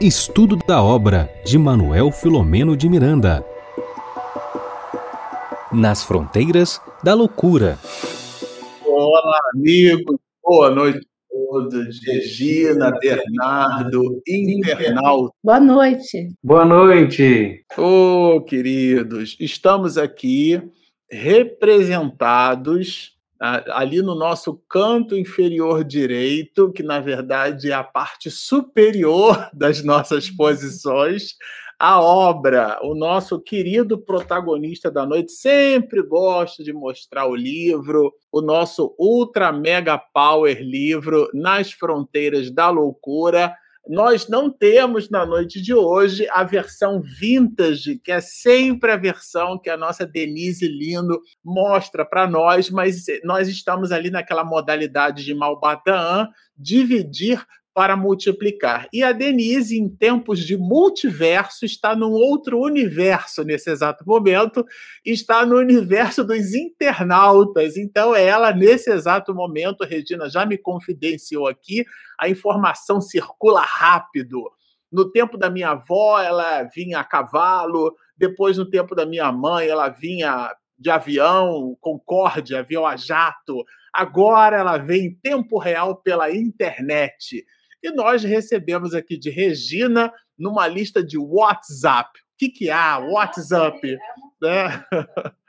Estudo da obra de Manuel Filomeno de Miranda. Nas fronteiras da loucura. Olá, amigos. Boa noite a todos. Regina, Bernardo, internauta. Boa noite. Boa noite. Ô, oh, queridos, estamos aqui representados ali no nosso canto inferior direito, que na verdade é a parte superior das nossas posições, a obra. O nosso querido protagonista da noite sempre gosta de mostrar o livro, o nosso ultra mega power livro Nas Fronteiras da Loucura nós não temos na noite de hoje a versão vintage, que é sempre a versão que a nossa Denise Lindo mostra para nós, mas nós estamos ali naquela modalidade de Malbataan, dividir para multiplicar. E a Denise, em tempos de multiverso, está num outro universo nesse exato momento, está no universo dos internautas. Então, ela, nesse exato momento, Regina já me confidenciou aqui, a informação circula rápido. No tempo da minha avó, ela vinha a cavalo, depois, no tempo da minha mãe, ela vinha de avião, Concorde, avião a jato. Agora ela vem em tempo real pela internet. E nós recebemos aqui de Regina numa lista de WhatsApp. O que, que há? WhatsApp. Né?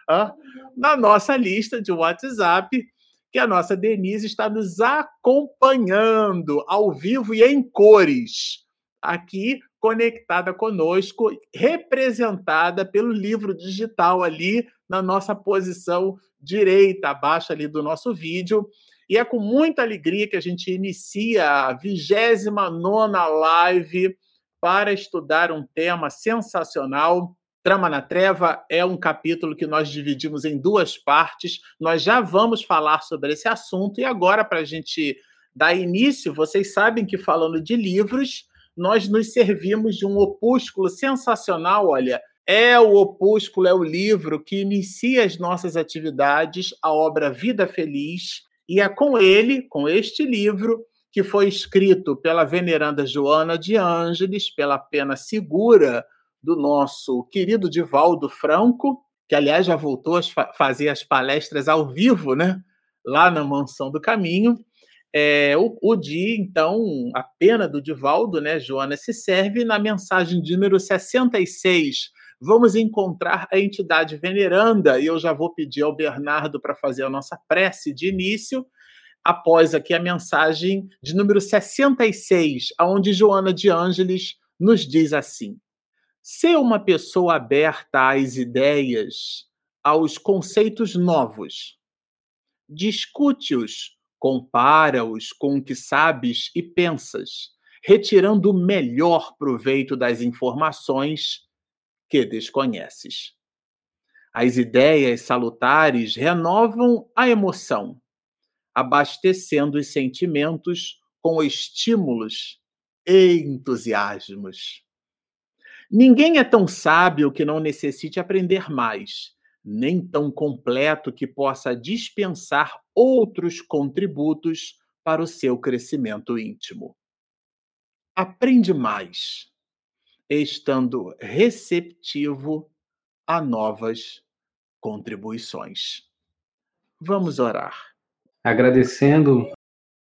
Na nossa lista de WhatsApp, que a nossa Denise está nos acompanhando ao vivo e em cores, aqui conectada conosco, representada pelo livro digital ali na nossa posição direita, abaixo ali do nosso vídeo. E é com muita alegria que a gente inicia a 29 live para estudar um tema sensacional. Trama na Treva é um capítulo que nós dividimos em duas partes. Nós já vamos falar sobre esse assunto. E agora, para a gente dar início, vocês sabem que falando de livros, nós nos servimos de um opúsculo sensacional. Olha, é o opúsculo, é o livro que inicia as nossas atividades, a obra Vida Feliz. E é com ele, com este livro, que foi escrito pela veneranda Joana de Ângeles, pela pena segura do nosso querido Divaldo Franco, que aliás já voltou a fazer as palestras ao vivo, né? Lá na Mansão do Caminho. É, o, o então, a pena do Divaldo, né, Joana, se serve na mensagem de número 66 vamos encontrar a entidade veneranda, e eu já vou pedir ao Bernardo para fazer a nossa prece de início, após aqui a mensagem de número 66, aonde Joana de Ângeles nos diz assim: Ser uma pessoa aberta às ideias, aos conceitos novos. Discute-os, compara-os com o que sabes e pensas, retirando o melhor proveito das informações que desconheces. As ideias salutares renovam a emoção, abastecendo os sentimentos com estímulos e entusiasmos. Ninguém é tão sábio que não necessite aprender mais, nem tão completo que possa dispensar outros contributos para o seu crescimento íntimo. Aprende mais estando receptivo a novas contribuições. Vamos orar. Agradecendo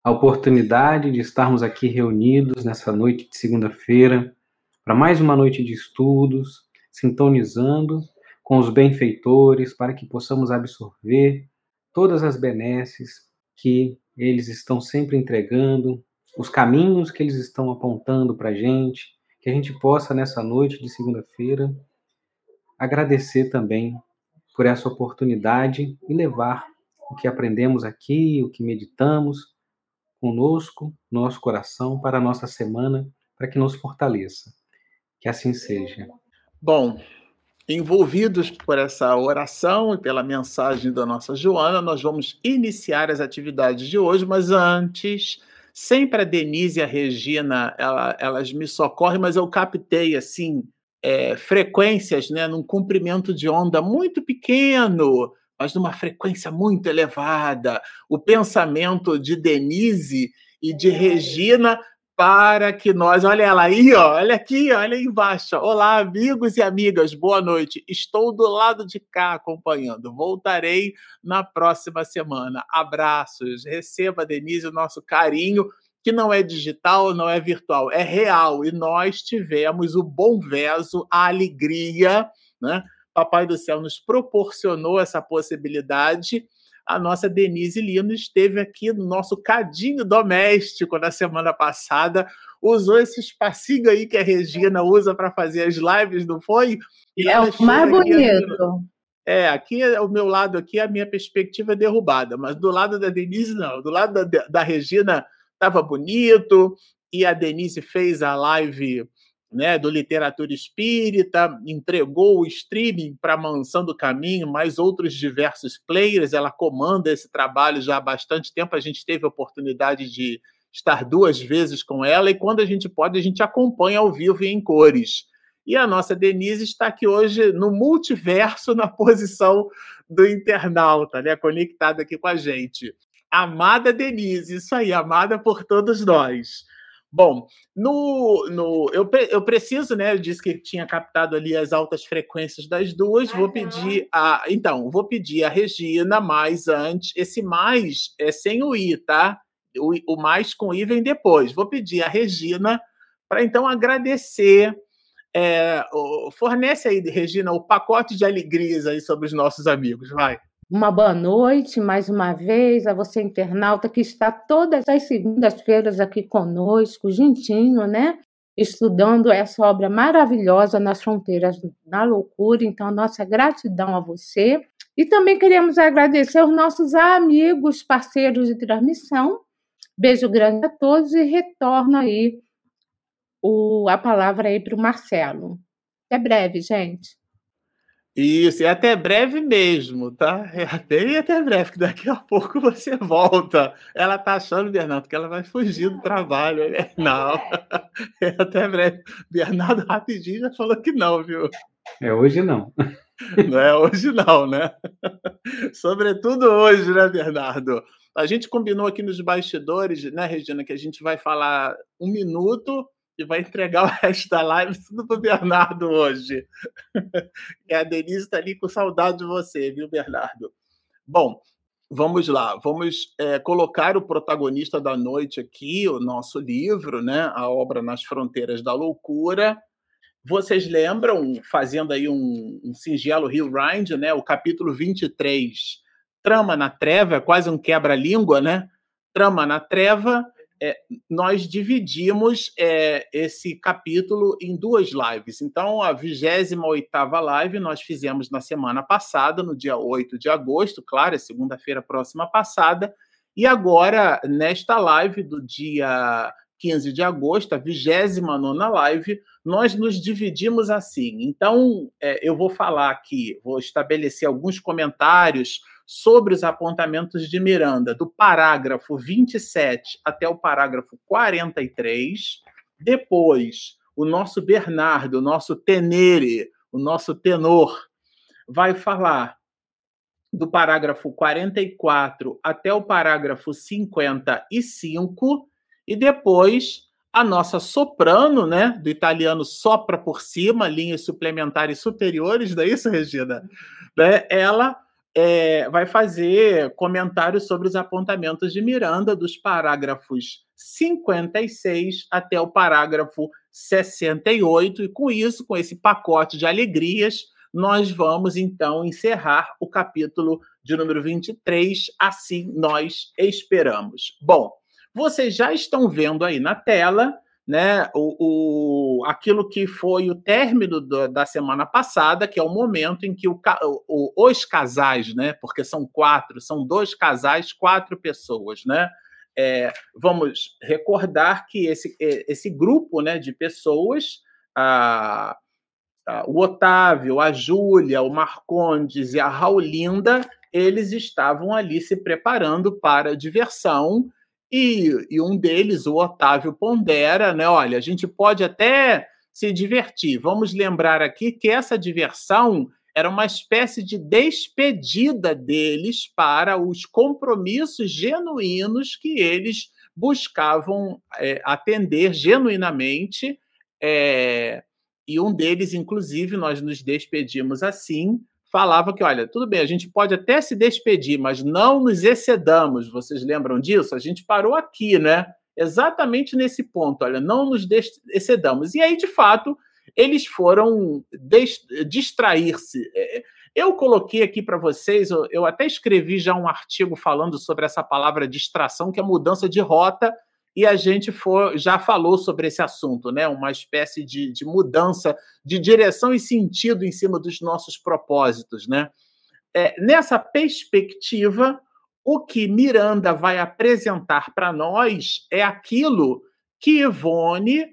a oportunidade de estarmos aqui reunidos nessa noite de segunda-feira para mais uma noite de estudos, sintonizando com os benfeitores para que possamos absorver todas as benesses que eles estão sempre entregando, os caminhos que eles estão apontando para a gente, que a gente possa, nessa noite de segunda-feira, agradecer também por essa oportunidade e levar o que aprendemos aqui, o que meditamos conosco, nosso coração, para a nossa semana, para que nos fortaleça. Que assim seja. Bom, envolvidos por essa oração e pela mensagem da nossa Joana, nós vamos iniciar as atividades de hoje, mas antes Sempre a Denise e a Regina, ela, elas me socorrem, mas eu captei assim é, frequências, né, num comprimento de onda muito pequeno, mas numa frequência muito elevada. O pensamento de Denise e de Regina para que nós. Olha ela aí, ó, olha aqui, olha aí embaixo. Olá, amigos e amigas, boa noite. Estou do lado de cá acompanhando. Voltarei na próxima semana. Abraços. Receba, Denise, o nosso carinho, que não é digital, não é virtual, é real. E nós tivemos o bom verso, a alegria, né? Papai do Céu nos proporcionou essa possibilidade a nossa Denise Lino esteve aqui no nosso cadinho doméstico na semana passada, usou esse espacinho aí que a Regina usa para fazer as lives, não foi? E é o mais bonito. É, aqui o meu lado aqui a minha perspectiva é derrubada, mas do lado da Denise não, do lado da, da Regina estava bonito e a Denise fez a live né, do Literatura Espírita, entregou o streaming para Mansão do Caminho, mais outros diversos players. Ela comanda esse trabalho já há bastante tempo. A gente teve a oportunidade de estar duas vezes com ela, e quando a gente pode, a gente acompanha ao vivo e em cores. E a nossa Denise está aqui hoje no multiverso, na posição do internauta, né, conectada aqui com a gente. Amada Denise, isso aí, amada por todos nós. Bom, no, no eu, eu preciso, né? Eu disse que tinha captado ali as altas frequências das duas. Vou pedir a. Então, vou pedir a Regina mais antes. Esse mais é sem o I, tá? O, o mais com I vem depois. Vou pedir a Regina para então agradecer. É, fornece aí, Regina, o pacote de alegrias aí sobre os nossos amigos. Vai. Uma boa noite mais uma vez a você, internauta, que está todas as segundas-feiras aqui conosco, juntinho, né? Estudando essa obra maravilhosa nas fronteiras da loucura. Então, nossa gratidão a você. E também queremos agradecer aos nossos amigos, parceiros de transmissão. Beijo grande a todos e retorno aí o, a palavra aí para o Marcelo. Até breve, gente. Isso, e até breve mesmo, tá? É até, até breve, que daqui a pouco você volta. Ela tá achando, Bernardo, que ela vai fugir do trabalho. Não, é até breve. Bernardo rapidinho já falou que não, viu? É hoje não. Não é hoje não, né? Sobretudo hoje, né, Bernardo? A gente combinou aqui nos bastidores, né, Regina, que a gente vai falar um minuto e vai entregar o resto da live tudo para o Bernardo hoje. e a Denise está ali com saudade de você, viu, Bernardo? Bom, vamos lá, vamos é, colocar o protagonista da noite aqui, o nosso livro, né? A obra Nas Fronteiras da Loucura. Vocês lembram, fazendo aí um, um singelo rewind, né? O capítulo 23, Trama na Treva, é quase um quebra-língua, né? Trama na Treva é, nós dividimos é, esse capítulo em duas lives. Então, a 28 live nós fizemos na semana passada, no dia 8 de agosto, claro, é segunda-feira próxima passada, e agora, nesta live do dia 15 de agosto, a 29 live, nós nos dividimos assim. Então, é, eu vou falar aqui, vou estabelecer alguns comentários sobre os apontamentos de Miranda, do parágrafo 27 até o parágrafo 43. Depois, o nosso Bernardo, o nosso tenere, o nosso tenor, vai falar do parágrafo 44 até o parágrafo 55 e depois a nossa soprano, né, do italiano sopra por cima, linhas suplementares superiores, não é isso, Regina? Né, ela é, vai fazer comentários sobre os apontamentos de Miranda, dos parágrafos 56 até o parágrafo 68, e com isso, com esse pacote de alegrias, nós vamos então encerrar o capítulo de número 23, assim nós esperamos. Bom, vocês já estão vendo aí na tela né, o, o, aquilo que foi o término do, da semana passada, que é o momento em que o, o, os casais, né, porque são quatro, são dois casais, quatro pessoas, né, é, vamos recordar que esse, esse grupo né, de pessoas, a, a, o Otávio, a Júlia, o Marcondes e a Raulinda, eles estavam ali se preparando para a diversão e, e um deles, o Otávio, pondera, né? Olha, a gente pode até se divertir. Vamos lembrar aqui que essa diversão era uma espécie de despedida deles para os compromissos genuínos que eles buscavam é, atender genuinamente, é, e um deles, inclusive, nós nos despedimos assim, falava que, olha, tudo bem, a gente pode até se despedir, mas não nos excedamos. Vocês lembram disso? A gente parou aqui, né? Exatamente nesse ponto, olha, não nos excedamos. E aí, de fato, eles foram distrair-se. É, eu coloquei aqui para vocês, eu até escrevi já um artigo falando sobre essa palavra distração, que é mudança de rota, e a gente for, já falou sobre esse assunto, né? Uma espécie de, de mudança de direção e sentido em cima dos nossos propósitos, né? É, nessa perspectiva, o que Miranda vai apresentar para nós é aquilo que Ivone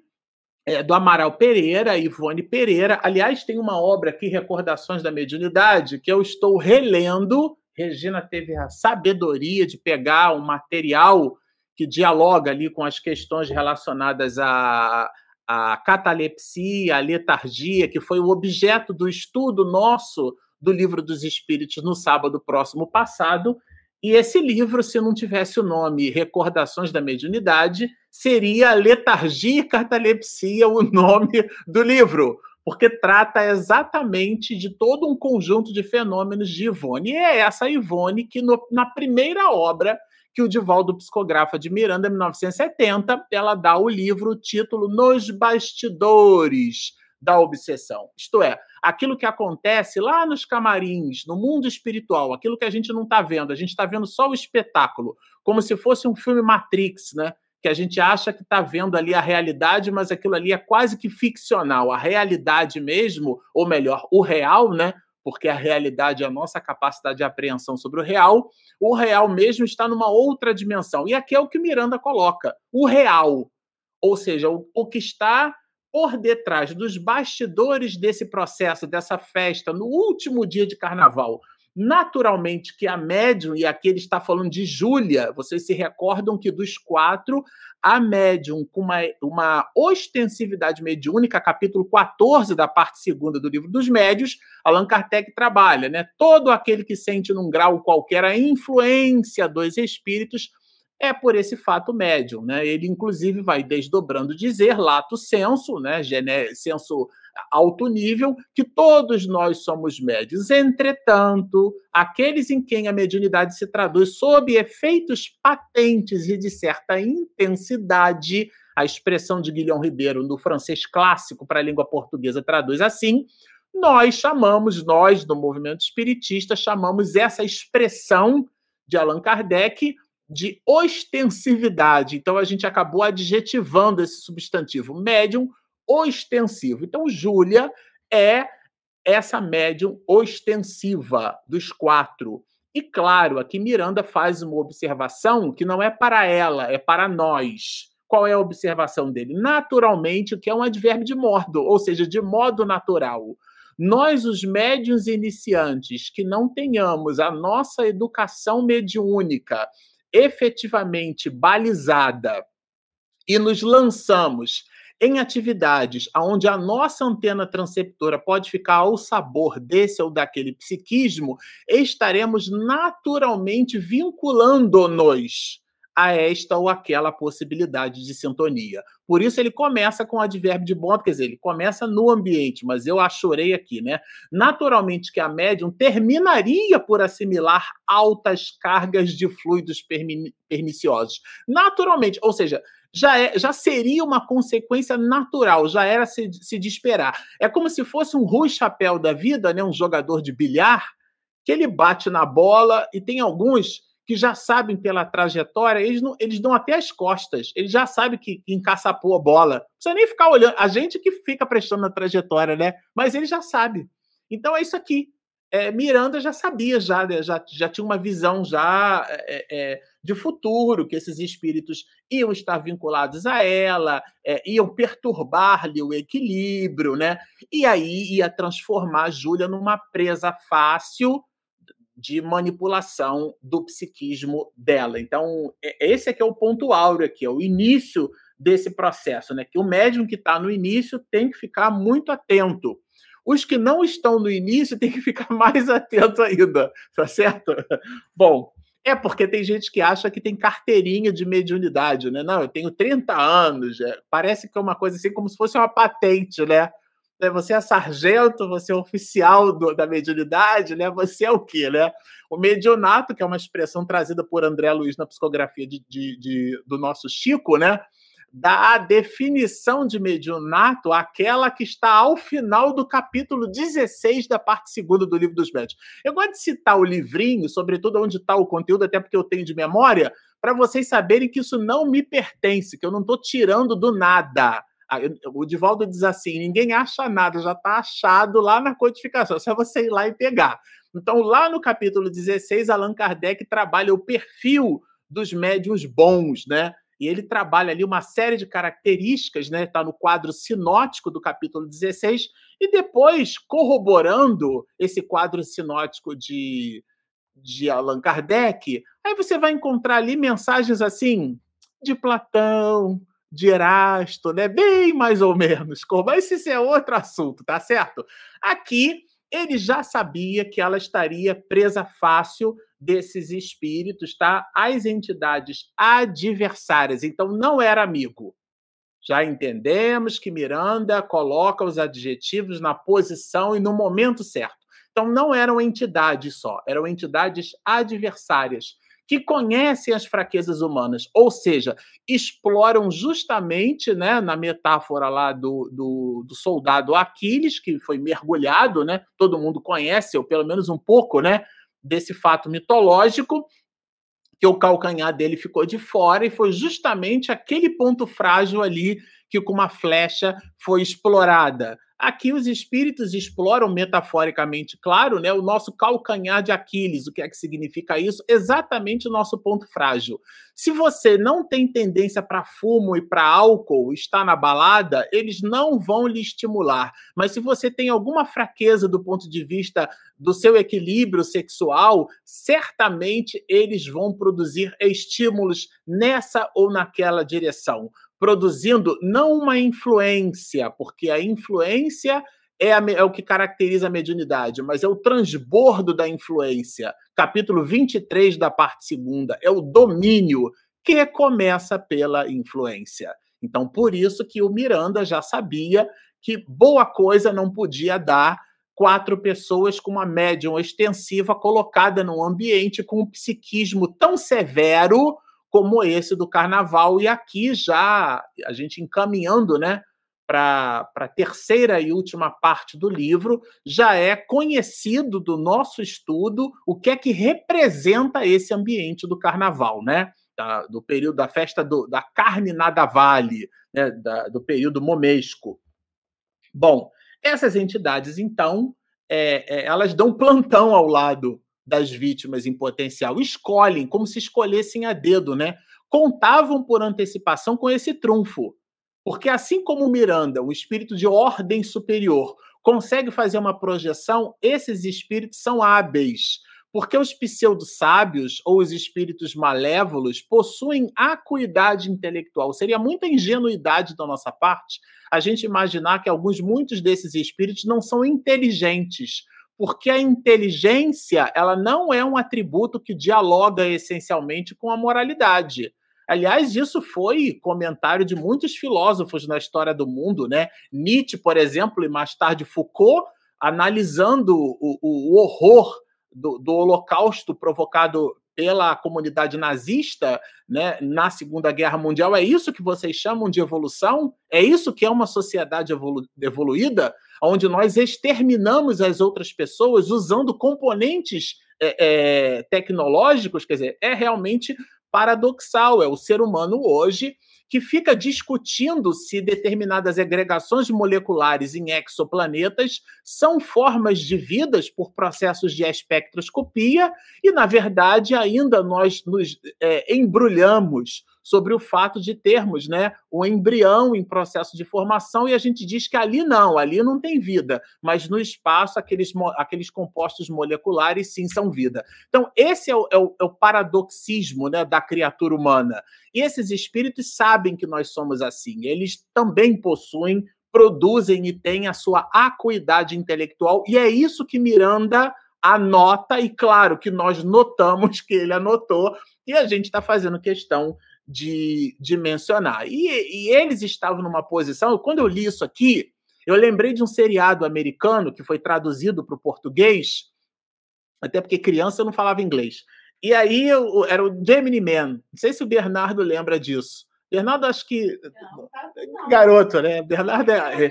é, do Amaral Pereira, Ivone Pereira. Aliás, tem uma obra aqui, Recordações da Mediunidade, que eu estou relendo. Regina teve a sabedoria de pegar um material que dialoga ali com as questões relacionadas à, à catalepsia, à letargia, que foi o objeto do estudo nosso do Livro dos Espíritos no sábado próximo passado. E esse livro, se não tivesse o nome Recordações da Mediunidade, seria Letargia e Catalepsia o nome do livro, porque trata exatamente de todo um conjunto de fenômenos de Ivone. E é essa Ivone que, no, na primeira obra que o Divaldo psicografa de Miranda, em 1970, ela dá o livro, o título Nos Bastidores da Obsessão. Isto é, aquilo que acontece lá nos camarins, no mundo espiritual, aquilo que a gente não está vendo, a gente está vendo só o espetáculo, como se fosse um filme Matrix, né? que a gente acha que está vendo ali a realidade, mas aquilo ali é quase que ficcional. A realidade mesmo, ou melhor, o real, né? Porque a realidade é a nossa capacidade de apreensão sobre o real. O real mesmo está numa outra dimensão. E aqui é o que Miranda coloca: o real. Ou seja, o, o que está por detrás dos bastidores desse processo, dessa festa, no último dia de carnaval, Naturalmente que a médium, e aqui ele está falando de Júlia, vocês se recordam que dos quatro, a médium com uma, uma ostensividade mediúnica, capítulo 14 da parte segunda do livro dos médios, Allan Kardec trabalha, né? Todo aquele que sente num grau qualquer a influência dos espíritos é por esse fato médium, né? Ele inclusive vai desdobrando dizer lato senso, né? Senso alto nível, que todos nós somos médios. Entretanto, aqueles em quem a mediunidade se traduz sob efeitos patentes e de certa intensidade, a expressão de Guilhom Ribeiro no francês clássico para a língua portuguesa traduz assim, nós chamamos, nós do movimento espiritista, chamamos essa expressão de Allan Kardec de ostensividade. Então a gente acabou adjetivando esse substantivo médium ostensivo. Então, Júlia é essa médium ostensiva dos quatro. E claro, aqui Miranda faz uma observação que não é para ela, é para nós. Qual é a observação dele? Naturalmente, que é um advérbio de modo, ou seja, de modo natural. Nós, os médiuns iniciantes, que não tenhamos a nossa educação mediúnica efetivamente balizada e nos lançamos em atividades onde a nossa antena transceptora pode ficar ao sabor desse ou daquele psiquismo, estaremos naturalmente vinculando-nos a esta ou aquela possibilidade de sintonia. Por isso ele começa com o advérbio de bom, quer dizer, ele começa no ambiente, mas eu achorei aqui, né? Naturalmente que a médium terminaria por assimilar altas cargas de fluidos perniciosos. Naturalmente, ou seja, já, é, já seria uma consequência natural, já era se, se de esperar. É como se fosse um Rui Chapéu da vida, né? um jogador de bilhar, que ele bate na bola e tem alguns que já sabem pela trajetória, eles, não, eles dão até as costas, eles já sabem que, que encaçapou a bola. Não precisa nem ficar olhando. A gente que fica prestando a trajetória, né? Mas ele já sabe. Então é isso aqui é, Miranda já sabia, já, né, já, já tinha uma visão já é, é, de futuro, que esses espíritos iam estar vinculados a ela, é, iam perturbar-lhe o equilíbrio, né? E aí ia transformar a Júlia numa presa fácil de manipulação do psiquismo dela. Então, é, esse aqui é o ponto áureo aqui, é o início desse processo, né? Que o médium que está no início tem que ficar muito atento os que não estão no início têm que ficar mais atentos ainda, tá certo? Bom, É porque tem gente que acha que tem carteirinha de mediunidade, né? Não, eu tenho 30 anos. É, parece que é uma coisa assim como se fosse uma patente, né? Né? Você é sargento, você é oficial do, da mediunidade, né? Você é o quê, né? O medionato, que é uma expressão trazida por André Luiz na psicografia de, de, de do nosso Chico, né? dá a definição de mediunato aquela que está ao final do capítulo 16 da parte segunda do livro dos médios. Eu gosto de citar o livrinho, sobretudo onde está o conteúdo, até porque eu tenho de memória, para vocês saberem que isso não me pertence, que eu não estou tirando do nada. O Divaldo diz assim: ninguém acha nada, já está achado lá na codificação, é só você ir lá e pegar. Então, lá no capítulo 16, Allan Kardec trabalha o perfil dos médiuns bons, né? E ele trabalha ali uma série de características, né? Está no quadro sinótico do capítulo 16, e depois, corroborando esse quadro sinótico de, de Allan Kardec, aí você vai encontrar ali mensagens assim de Platão, de Erasto, né? Bem mais ou menos, mas esse é outro assunto, tá certo? Aqui ele já sabia que ela estaria presa fácil desses espíritos, tá? As entidades adversárias. Então não era amigo. Já entendemos que Miranda coloca os adjetivos na posição e no momento certo. Então não eram entidades só, eram entidades adversárias que conhecem as fraquezas humanas, ou seja, exploram justamente, né, na metáfora lá do, do, do, soldado Aquiles, que foi mergulhado, né, todo mundo conhece, ou pelo menos um pouco, né, desse fato mitológico, que o calcanhar dele ficou de fora e foi justamente aquele ponto frágil ali que com uma flecha foi explorada. Aqui os espíritos exploram metaforicamente, claro, né, o nosso calcanhar de Aquiles. O que é que significa isso? Exatamente o nosso ponto frágil. Se você não tem tendência para fumo e para álcool, está na balada, eles não vão lhe estimular. Mas se você tem alguma fraqueza do ponto de vista do seu equilíbrio sexual, certamente eles vão produzir estímulos nessa ou naquela direção produzindo não uma influência, porque a influência é, a, é, o que caracteriza a mediunidade, mas é o transbordo da influência. Capítulo 23 da parte segunda é o domínio que começa pela influência. Então, por isso que o Miranda já sabia que boa coisa não podia dar quatro pessoas com uma médium extensiva colocada num ambiente com um psiquismo tão severo como esse do carnaval. E aqui já a gente encaminhando né, para a terceira e última parte do livro, já é conhecido do nosso estudo o que é que representa esse ambiente do carnaval, né? Da, do período da festa do, da carne nada vale, né? Da, do período momesco. Bom, essas entidades, então, é, é, elas dão plantão ao lado das vítimas em potencial escolhem como se escolhessem a dedo, né? Contavam por antecipação com esse trunfo. Porque assim como o Miranda, um espírito de ordem superior, consegue fazer uma projeção, esses espíritos são hábeis. Porque os pseudo-sábios ou os espíritos malévolos possuem acuidade intelectual. Seria muita ingenuidade da nossa parte a gente imaginar que alguns, muitos desses espíritos não são inteligentes, porque a inteligência ela não é um atributo que dialoga essencialmente com a moralidade. Aliás, isso foi comentário de muitos filósofos na história do mundo, né? Nietzsche, por exemplo, e mais tarde Foucault, analisando o, o horror do, do Holocausto provocado pela comunidade nazista né, na Segunda Guerra Mundial. É isso que vocês chamam de evolução? É isso que é uma sociedade evolu evoluída? Onde nós exterminamos as outras pessoas usando componentes é, é, tecnológicos? Quer dizer, é realmente paradoxal. É o ser humano hoje que fica discutindo se determinadas agregações moleculares em exoplanetas são formas de vidas por processos de espectroscopia, e, na verdade, ainda nós nos é, embrulhamos sobre o fato de termos né, um embrião em processo de formação e a gente diz que ali não, ali não tem vida, mas no espaço aqueles, aqueles compostos moleculares sim são vida. Então, esse é o, é o, é o paradoxismo né, da criatura humana. E esses espíritos sabem que nós somos assim, eles também possuem, produzem e têm a sua acuidade intelectual, e é isso que Miranda anota, e claro que nós notamos que ele anotou, e a gente está fazendo questão de, de mencionar. E, e eles estavam numa posição, quando eu li isso aqui, eu lembrei de um seriado americano que foi traduzido para o português, até porque criança não falava inglês. E aí eu, era o Gemini Man. Não sei se o Bernardo lembra disso. Bernardo, acho que. Não, não. Garoto, né? Bernardo é.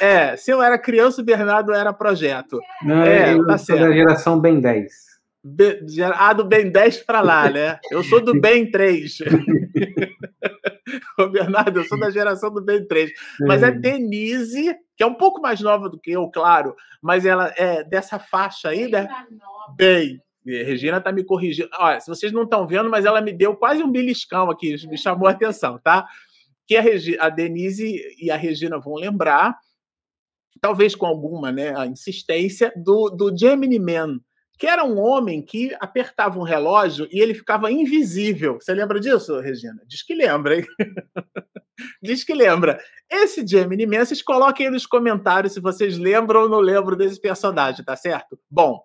É, se eu era criança, o Bernardo era projeto. Não, é, eu tá sou da geração Ben 10. Be, ah, do Ben 10 para lá, né? Eu sou do Ben 3. Ô, Bernardo, eu sou da geração do Ben 3. Mas é Denise, que é um pouco mais nova do que eu, claro, mas ela é dessa faixa aí, né? Bem. Regina tá me corrigindo. Olha, se vocês não estão vendo, mas ela me deu quase um beliscão aqui, me chamou a atenção, tá? Que a, Regi a Denise e a Regina vão lembrar, talvez com alguma né, a insistência, do, do Gemini Man, que era um homem que apertava um relógio e ele ficava invisível. Você lembra disso, Regina? Diz que lembra, hein? Diz que lembra. Esse Gemini Man, vocês coloquem aí nos comentários se vocês lembram ou não lembram desse personagem, tá certo? Bom,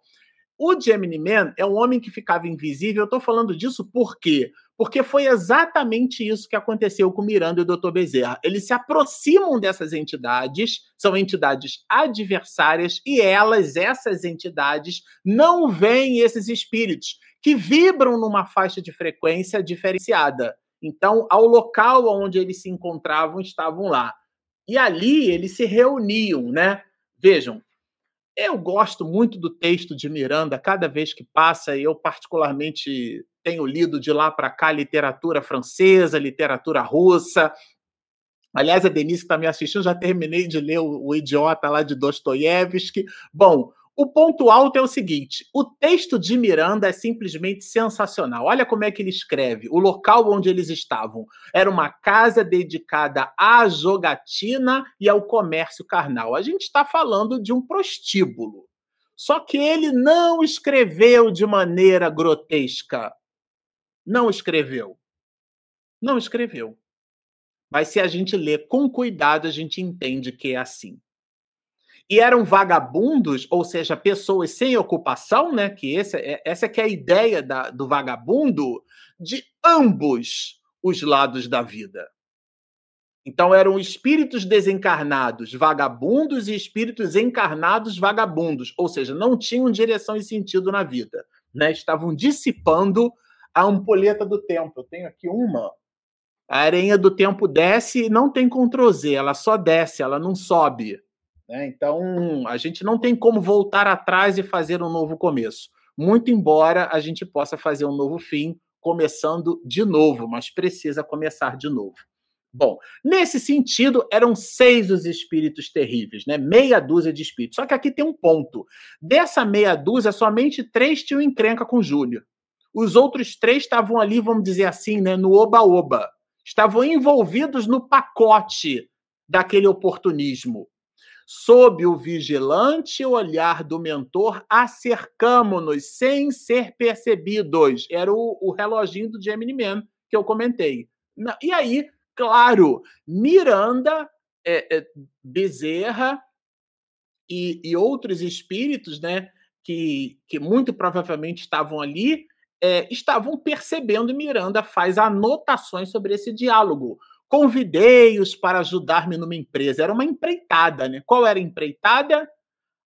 o Gemini Man é um homem que ficava invisível. Eu estou falando disso por quê? Porque foi exatamente isso que aconteceu com Miranda e o Dr. Bezerra. Eles se aproximam dessas entidades, são entidades adversárias, e elas, essas entidades, não veem esses espíritos que vibram numa faixa de frequência diferenciada. Então, ao local onde eles se encontravam, estavam lá. E ali eles se reuniam, né? Vejam, eu gosto muito do texto de Miranda, cada vez que passa, eu particularmente tenho lido de lá para cá literatura francesa, literatura russa. Aliás, a Denise que está me assistindo, já terminei de ler o, o Idiota lá de Dostoiévski. Bom, o ponto alto é o seguinte: o texto de Miranda é simplesmente sensacional. Olha como é que ele escreve. O local onde eles estavam era uma casa dedicada à jogatina e ao comércio carnal. A gente está falando de um prostíbulo. Só que ele não escreveu de maneira grotesca. Não escreveu. Não escreveu. Mas se a gente lê com cuidado, a gente entende que é assim e eram vagabundos, ou seja, pessoas sem ocupação, né? Que é, essa é que é a ideia da, do vagabundo de ambos os lados da vida. Então eram espíritos desencarnados vagabundos e espíritos encarnados vagabundos, ou seja, não tinham direção e sentido na vida, né? Estavam dissipando a ampulheta do tempo. Eu tenho aqui uma. A areinha do tempo desce e não tem Ctrl Z, ela só desce, ela não sobe. Né? Então, a gente não tem como voltar atrás e fazer um novo começo. Muito embora a gente possa fazer um novo fim, começando de novo, mas precisa começar de novo. Bom, nesse sentido, eram seis os espíritos terríveis, né? Meia dúzia de espíritos. Só que aqui tem um ponto. Dessa meia dúzia, somente três tinham encrenca com Júnior. Os outros três estavam ali, vamos dizer assim, né, no oba-oba. Estavam envolvidos no pacote daquele oportunismo. Sob o vigilante olhar do mentor, acercamo-nos sem ser percebidos. Era o, o reloginho do Gemini Man que eu comentei. E aí, claro, Miranda, é, é, Bezerra e, e, outros espíritos, né, que, que muito provavelmente estavam ali, é, estavam percebendo Miranda faz anotações sobre esse diálogo. Convidei-os para ajudar-me numa empresa. Era uma empreitada, né? Qual era a empreitada?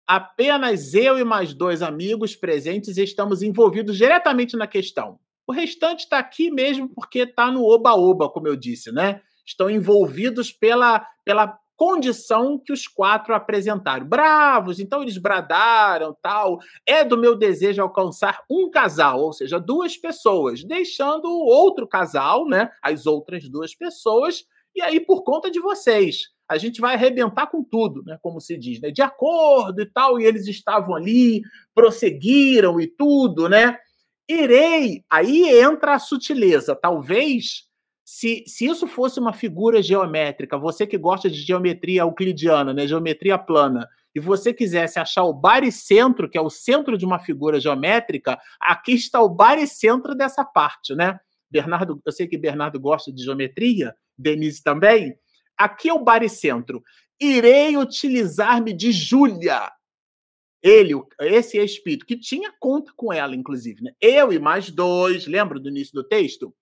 Apenas eu e mais dois amigos presentes estamos envolvidos diretamente na questão. O restante está aqui mesmo porque está no oba-oba, como eu disse, né? Estão envolvidos pela, pela condição que os quatro apresentaram. Bravos, então eles bradaram, tal. É do meu desejo alcançar um casal, ou seja, duas pessoas, deixando o outro casal, né, as outras duas pessoas, e aí por conta de vocês. A gente vai arrebentar com tudo, né, como se diz, né, de acordo e tal, e eles estavam ali, prosseguiram e tudo, né? Irei, aí entra a sutileza, talvez se, se isso fosse uma figura geométrica, você que gosta de geometria euclidiana, né, geometria plana, e você quisesse achar o baricentro, que é o centro de uma figura geométrica, aqui está o baricentro dessa parte, né? Bernardo, eu sei que Bernardo gosta de geometria, Denise também. Aqui é o baricentro. Irei utilizar-me de Júlia ele, esse espírito, que tinha conta com ela, inclusive, né? Eu e mais dois, lembra do início do texto?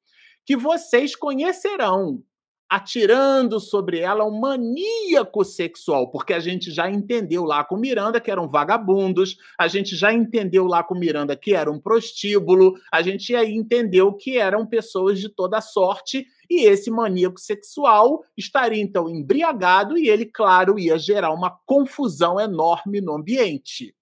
Que vocês conhecerão, atirando sobre ela um maníaco sexual, porque a gente já entendeu lá com Miranda que eram vagabundos, a gente já entendeu lá com Miranda que era um prostíbulo, a gente aí entendeu que eram pessoas de toda sorte, e esse maníaco sexual estaria então embriagado e ele, claro, ia gerar uma confusão enorme no ambiente.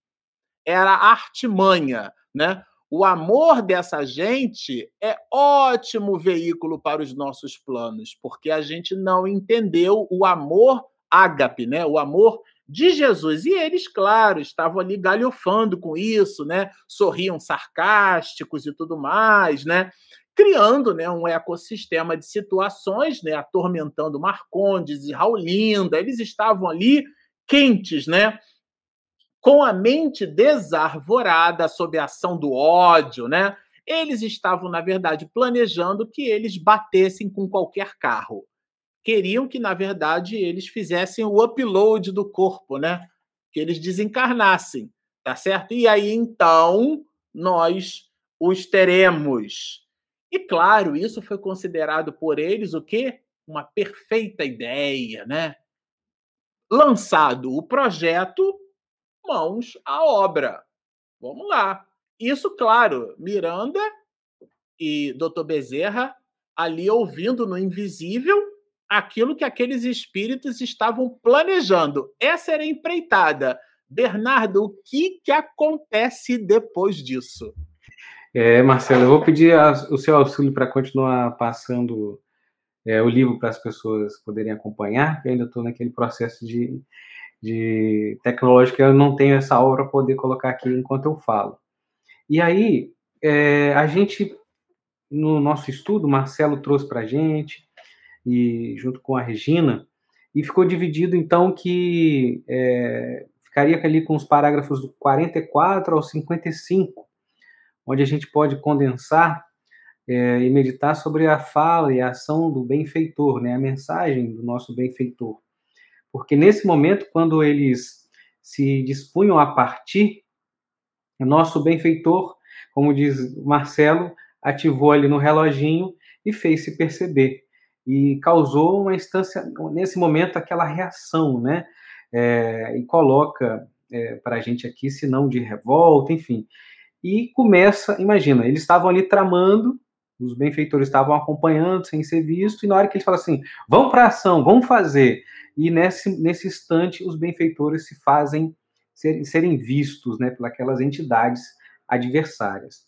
Era artimanha, né? O amor dessa gente é ótimo veículo para os nossos planos, porque a gente não entendeu o amor ágape, né? O amor de Jesus. E eles, claro, estavam ali galhofando com isso, né? Sorriam sarcásticos e tudo mais, né? Criando né, um ecossistema de situações, né? Atormentando Marcondes e Raulinda. Eles estavam ali quentes, né? Com a mente desarvorada sob a ação do ódio, né? Eles estavam, na verdade, planejando que eles batessem com qualquer carro. Queriam que, na verdade, eles fizessem o upload do corpo, né? Que eles desencarnassem, tá certo? E aí, então, nós os teremos. E, claro, isso foi considerado por eles o quê? Uma perfeita ideia, né? Lançado o projeto, mãos à obra. Vamos lá. Isso, claro, Miranda e Dr. Bezerra ali ouvindo no invisível aquilo que aqueles espíritos estavam planejando. Essa era a empreitada. Bernardo, o que, que acontece depois disso? É, Marcelo, eu vou pedir a, o seu auxílio para continuar passando é, o livro para as pessoas poderem acompanhar, que ainda estou naquele processo de de tecnológica, eu não tenho essa obra para poder colocar aqui enquanto eu falo. E aí, é, a gente, no nosso estudo, Marcelo trouxe para a gente, e junto com a Regina, e ficou dividido, então, que é, ficaria ali com os parágrafos do 44 ao 55, onde a gente pode condensar é, e meditar sobre a fala e a ação do benfeitor, né, a mensagem do nosso benfeitor. Porque nesse momento, quando eles se dispunham a partir, nosso benfeitor, como diz Marcelo, ativou ali no reloginho e fez se perceber. E causou uma instância, nesse momento, aquela reação, né? É, e coloca é, para a gente aqui sinal de revolta, enfim. E começa, imagina, eles estavam ali tramando, os benfeitores estavam acompanhando sem ser visto, e na hora que eles falam assim, vamos para ação, vamos fazer, e nesse, nesse instante os benfeitores se fazem ser, serem vistos né, pelas entidades adversárias.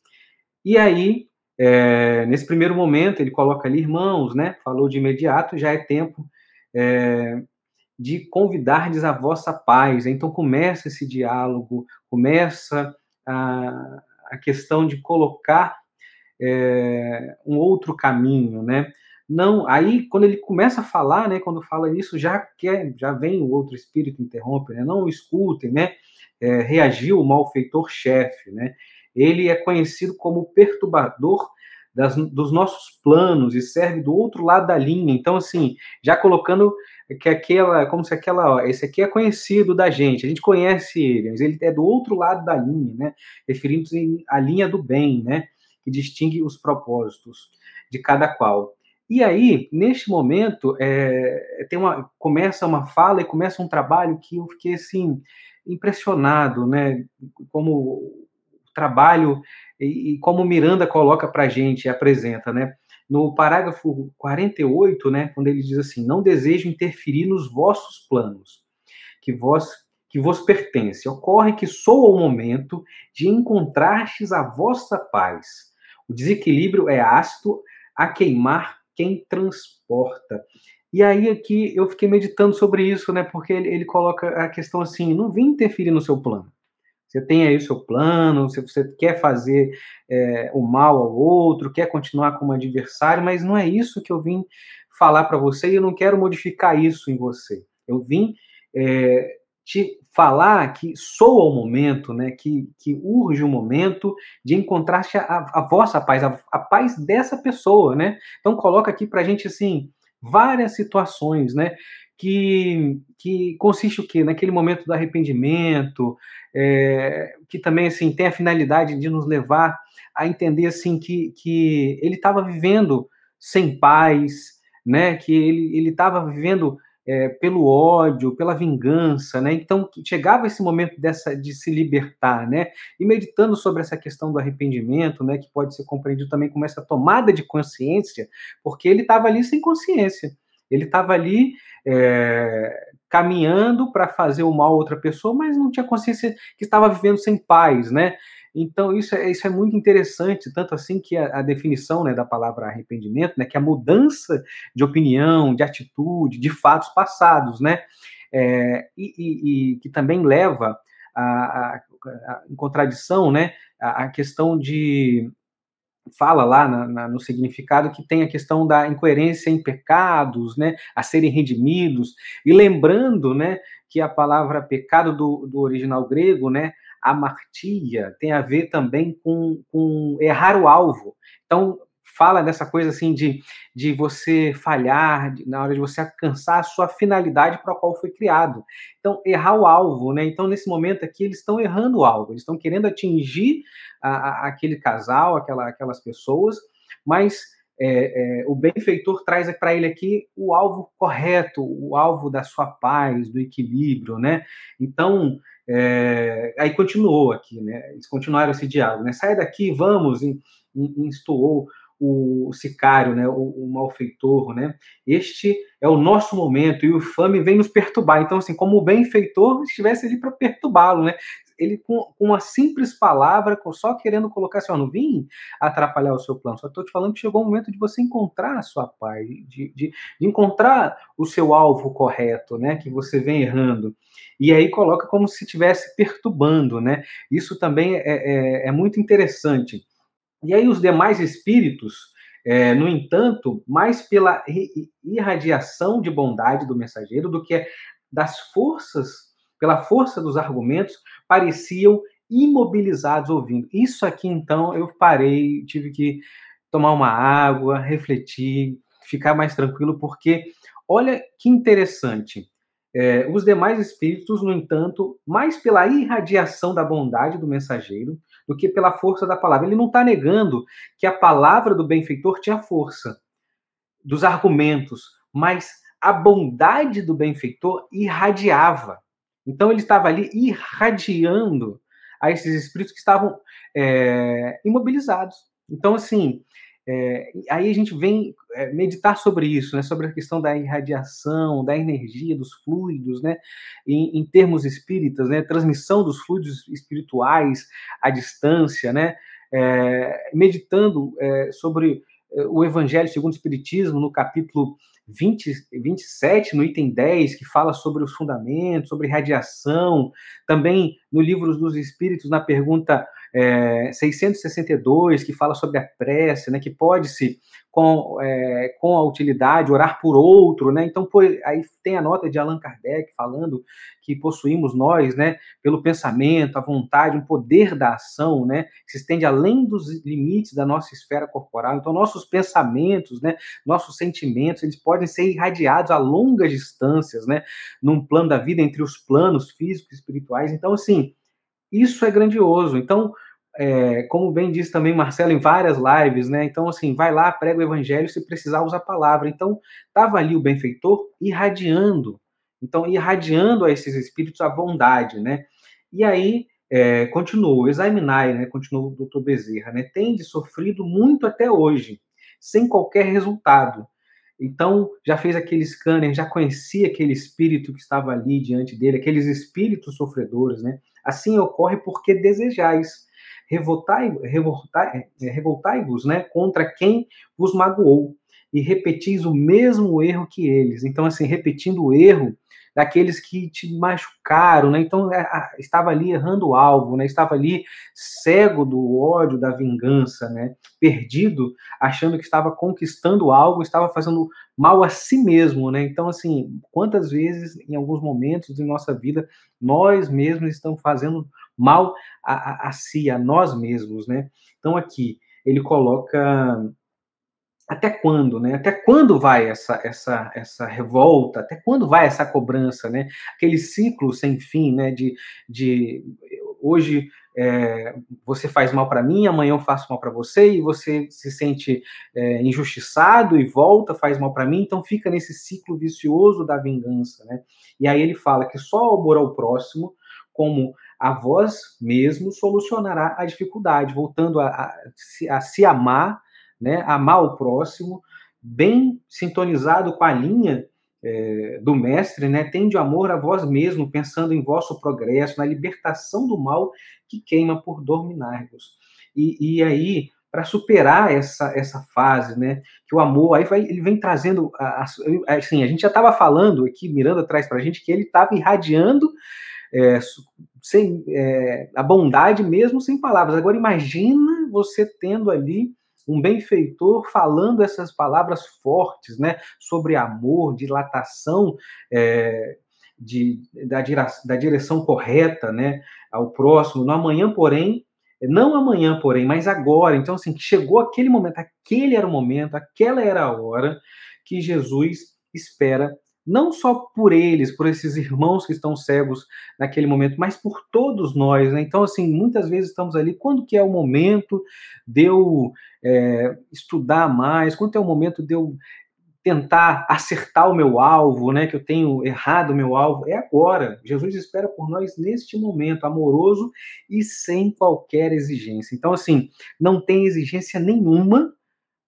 E aí, é, nesse primeiro momento, ele coloca ali, irmãos, né, falou de imediato, já é tempo é, de convidardes a vossa paz. Então começa esse diálogo, começa a, a questão de colocar é, um outro caminho, né? Não, aí quando ele começa a falar, né, quando fala isso, já quer, já vem o outro espírito interrompe, né? Não escutem, né? É, reagiu o malfeitor chefe, né? Ele é conhecido como perturbador das, dos nossos planos e serve do outro lado da linha. Então, assim, já colocando que aquela, como se aquela, ó, esse aqui é conhecido da gente, a gente conhece ele, mas ele é do outro lado da linha, né? Referindo-se à linha do bem, né? Que distingue os propósitos de cada qual. E aí, neste momento, é, tem uma, começa uma fala e começa um trabalho que eu fiquei assim impressionado, né? Como o trabalho e, e como Miranda coloca para a gente e apresenta, né? No parágrafo 48, né, quando ele diz assim: Não desejo interferir nos vossos planos, que vós que vos pertence. Ocorre que sou o momento de encontrardes a vossa paz. O desequilíbrio é ácido a queimar quem transporta. E aí aqui eu fiquei meditando sobre isso, né? Porque ele, ele coloca a questão assim: não vim interferir no seu plano. Você tem aí o seu plano, se você quer fazer é, o mal ao outro, quer continuar como adversário, mas não é isso que eu vim falar para você e eu não quero modificar isso em você. Eu vim é, te falar que soa o momento, né, que, que urge o momento de encontrar a, a vossa paz, a, a, paz dessa pessoa, né? Então coloca aqui para a gente assim várias situações, né, que, que consiste o quê? Naquele momento do arrependimento, é, que também assim tem a finalidade de nos levar a entender assim que, que ele estava vivendo sem paz, né? Que ele estava vivendo é, pelo ódio, pela vingança, né? Então chegava esse momento dessa de se libertar, né? E meditando sobre essa questão do arrependimento, né? Que pode ser compreendido também como essa tomada de consciência, porque ele estava ali sem consciência. Ele estava ali é, caminhando para fazer o mal a outra pessoa, mas não tinha consciência que estava vivendo sem paz, né? Então, isso é, isso é muito interessante, tanto assim que a, a definição né, da palavra arrependimento, né, que é a mudança de opinião, de atitude, de fatos passados, né? É, e, e, e, que também leva a, a, a, em contradição, né, a, a questão de fala lá na, na, no significado que tem a questão da incoerência em pecados, né, a serem redimidos, e lembrando, né, que a palavra pecado do, do original grego, né, amartia, tem a ver também com, com errar o alvo. Então, fala dessa coisa assim de, de você falhar de, na hora de você alcançar a sua finalidade para a qual foi criado. Então, errar o alvo, né? Então, nesse momento aqui, eles estão errando o alvo, eles estão querendo atingir a, a, aquele casal, aquela, aquelas pessoas, mas é, é, o benfeitor traz para ele aqui o alvo correto, o alvo da sua paz, do equilíbrio, né? Então, é, aí continuou aqui, né? Eles continuaram esse diálogo, né? Sai daqui, vamos, instoou o sicário, né, o, o, malfeitor, né? Este é o nosso momento e o fame vem nos perturbar. Então, assim, como o benfeitor estivesse ali para perturbá-lo, né? Ele com, uma simples palavra, só querendo colocar assim, ó, não vim atrapalhar o seu plano, só estou te falando que chegou o momento de você encontrar a sua paz, de, de, de encontrar o seu alvo correto, né? Que você vem errando. E aí coloca como se estivesse perturbando, né? Isso também é, é, é muito interessante e aí os demais espíritos, é, no entanto, mais pela irradiação de bondade do mensageiro do que das forças, pela força dos argumentos, pareciam imobilizados ouvindo. Isso aqui, então, eu parei, tive que tomar uma água, refletir, ficar mais tranquilo, porque olha que interessante. É, os demais espíritos, no entanto, mais pela irradiação da bondade do mensageiro, do que pela força da palavra. Ele não está negando que a palavra do benfeitor tinha força dos argumentos, mas a bondade do benfeitor irradiava. Então ele estava ali irradiando a esses espíritos que estavam é, imobilizados. Então, assim, é, aí a gente vem é, meditar sobre isso, né, sobre a questão da irradiação, da energia, dos fluidos, né, em, em termos espíritas, né, transmissão dos fluidos espirituais à distância, né, é, meditando é, sobre é, o Evangelho segundo o Espiritismo, no capítulo 20, 27, no item 10, que fala sobre os fundamentos, sobre radiação, também no Livro dos Espíritos, na pergunta é, 662, que fala sobre a prece, né, que pode-se, com, é, com a utilidade, orar por outro, né? Então, pô, aí tem a nota de Allan Kardec falando que possuímos nós, né, pelo pensamento, a vontade, um poder da ação, né, que se estende além dos limites da nossa esfera corporal. Então, nossos pensamentos, né, nossos sentimentos, eles podem ser irradiados a longas distâncias, né, num plano da vida entre os planos físicos e espirituais. Então, assim, isso é grandioso. Então, é, como bem disse também Marcelo em várias lives, né? Então, assim, vai lá, prega o evangelho se precisar usa a palavra. Então, estava ali o benfeitor irradiando. Então, irradiando a esses espíritos a bondade, né? E aí, é, continuou, examinai, né? Continuou o doutor Bezerra, né? Tende sofrido muito até hoje, sem qualquer resultado. Então, já fez aquele scanner, já conhecia aquele espírito que estava ali diante dele, aqueles espíritos sofredores, né? Assim ocorre porque desejais. Revoltai-vos é, revoltai né, contra quem vos magoou e repetis o mesmo erro que eles. Então, assim, repetindo o erro daqueles que te machucaram, né? Então é, estava ali errando o alvo, né? Estava ali cego do ódio, da vingança, né? Perdido, achando que estava conquistando algo, estava fazendo mal a si mesmo, né? Então assim, quantas vezes em alguns momentos de nossa vida nós mesmos estamos fazendo mal a, a, a si, a nós mesmos, né? Então aqui ele coloca até quando, né? Até quando vai essa, essa, essa revolta? Até quando vai essa cobrança, né? Aquele ciclo sem fim, né? De, de hoje é, você faz mal para mim, amanhã eu faço mal para você e você se sente é, injustiçado e volta, faz mal para mim, então fica nesse ciclo vicioso da vingança, né? E aí ele fala que só amor ao próximo, como a vós mesmo, solucionará a dificuldade, voltando a, a, a se amar né, amar o próximo, bem sintonizado com a linha é, do mestre, né, tende amor a vós mesmo, pensando em vosso progresso, na libertação do mal que queima por dominar-vos. E, e aí, para superar essa, essa fase, né, que o amor, aí vai, ele vem trazendo, assim, a gente já estava falando aqui, Miranda traz para a gente que ele estava irradiando é, sem, é, a bondade mesmo sem palavras. Agora imagina você tendo ali um benfeitor falando essas palavras fortes, né, sobre amor, dilatação é, de, da, da direção correta, né, ao próximo. No amanhã, porém, não amanhã, porém, mas agora. Então, assim, chegou aquele momento, aquele era o momento, aquela era a hora que Jesus espera não só por eles, por esses irmãos que estão cegos naquele momento, mas por todos nós, né? Então, assim, muitas vezes estamos ali, quando que é o momento de eu é, estudar mais, quando é o momento de eu tentar acertar o meu alvo, né? Que eu tenho errado o meu alvo, é agora. Jesus espera por nós neste momento, amoroso e sem qualquer exigência. Então, assim, não tem exigência nenhuma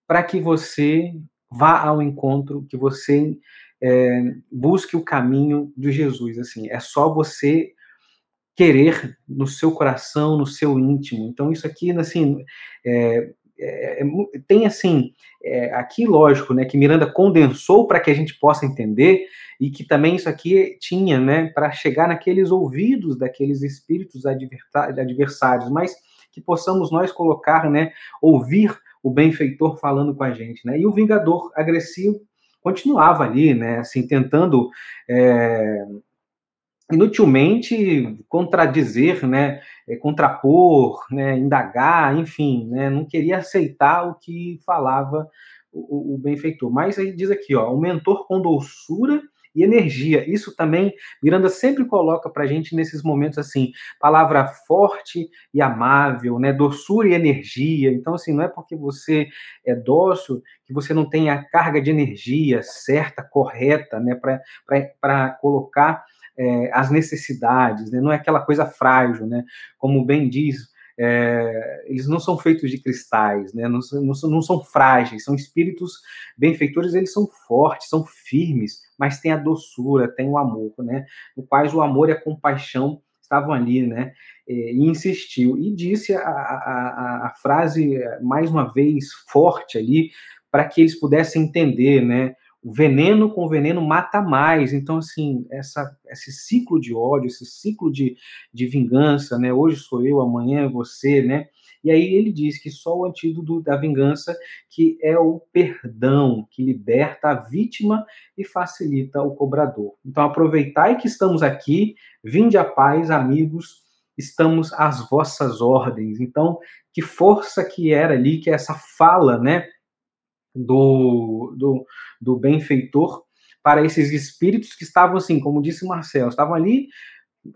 para que você vá ao encontro, que você é, busque o caminho de Jesus. Assim, é só você querer no seu coração, no seu íntimo. Então isso aqui, assim, é, é, é tem assim, é, aqui lógico, né, que Miranda condensou para que a gente possa entender e que também isso aqui tinha, né, para chegar naqueles ouvidos daqueles espíritos adversários, mas que possamos nós colocar, né, ouvir o benfeitor falando com a gente, né? E o vingador agressivo continuava ali, né, assim, tentando é, inutilmente contradizer, né, é, contrapor, né, indagar, enfim, né, não queria aceitar o que falava o, o benfeitor. Mas aí diz aqui, ó, o mentor com doçura e energia. Isso também Miranda sempre coloca para a gente nesses momentos assim, palavra forte e amável, né, doçura e energia. Então assim, não é porque você é dócil que você não tem a carga de energia certa, correta, né, para colocar é, as necessidades, né? não é aquela coisa frágil, né? Como bem diz é, eles não são feitos de cristais, né? não, não, são, não são frágeis, são espíritos benfeitores, eles são fortes, são firmes, mas tem a doçura, tem o amor, né? no quais o amor e a compaixão estavam ali, né? E insistiu e disse a, a, a frase mais uma vez forte ali para que eles pudessem entender, né? O veneno com veneno mata mais. Então, assim, essa, esse ciclo de ódio, esse ciclo de, de vingança, né? Hoje sou eu, amanhã é você, né? E aí ele diz que só o antídoto da vingança, que é o perdão, que liberta a vítima e facilita o cobrador. Então, aproveitai que estamos aqui, vinde a paz, amigos, estamos às vossas ordens. Então, que força que era ali, que é essa fala, né? Do, do, do benfeitor para esses espíritos que estavam assim, como disse Marcelo, estavam ali,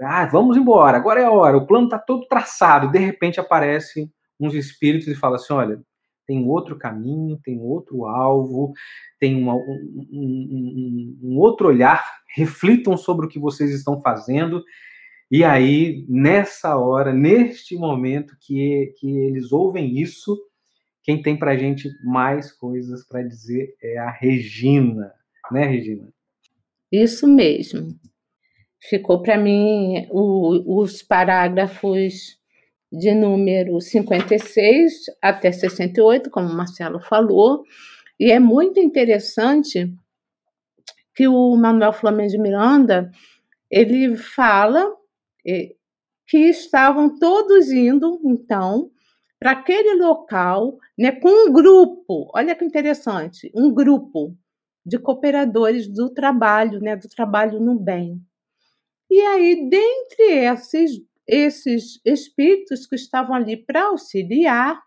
ah, vamos embora, agora é a hora, o plano está todo traçado, de repente aparece uns espíritos e fala assim, olha, tem outro caminho, tem outro alvo, tem uma, um, um, um, outro olhar, reflitam sobre o que vocês estão fazendo, e aí, nessa hora, neste momento que, que eles ouvem isso, quem tem para a gente mais coisas para dizer é a Regina, né, Regina? Isso mesmo. Ficou para mim o, os parágrafos de número 56 até 68, como o Marcelo falou, e é muito interessante que o Manuel Flamengo de Miranda ele fala eh, que estavam todos indo, então, para aquele local, né, com um grupo. Olha que interessante, um grupo de cooperadores do trabalho, né, do trabalho no bem. E aí, dentre esses esses espíritos que estavam ali para auxiliar,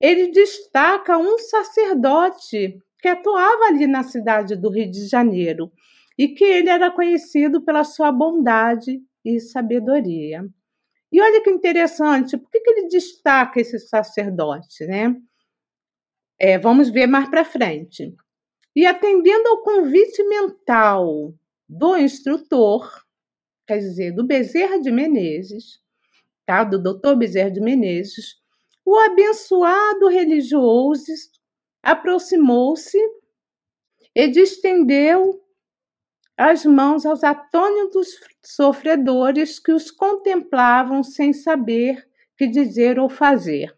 ele destaca um sacerdote que atuava ali na cidade do Rio de Janeiro e que ele era conhecido pela sua bondade e sabedoria. E olha que interessante, por que, que ele destaca esse sacerdote, né? É, vamos ver mais para frente. E atendendo ao convite mental do instrutor, quer dizer, do Bezerra de Menezes, tá? do doutor Bezerra de Menezes, o abençoado religioso aproximou-se e distendeu as mãos aos atônitos sofredores que os contemplavam sem saber que dizer ou fazer.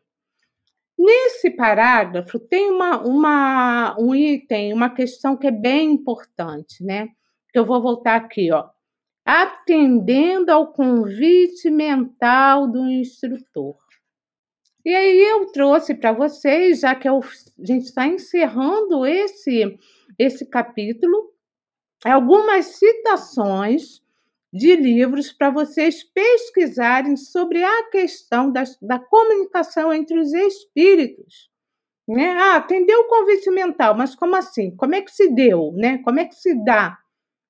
Nesse parágrafo tem uma, uma, um item, uma questão que é bem importante, né? Que eu vou voltar aqui, ó. Atendendo ao convite mental do instrutor. E aí eu trouxe para vocês, já que eu, a gente está encerrando esse, esse capítulo, algumas citações de livros para vocês pesquisarem sobre a questão da, da comunicação entre os espíritos. Né? Ah, atendeu o convite mental, mas como assim? Como é que se deu? Né? Como é que se dá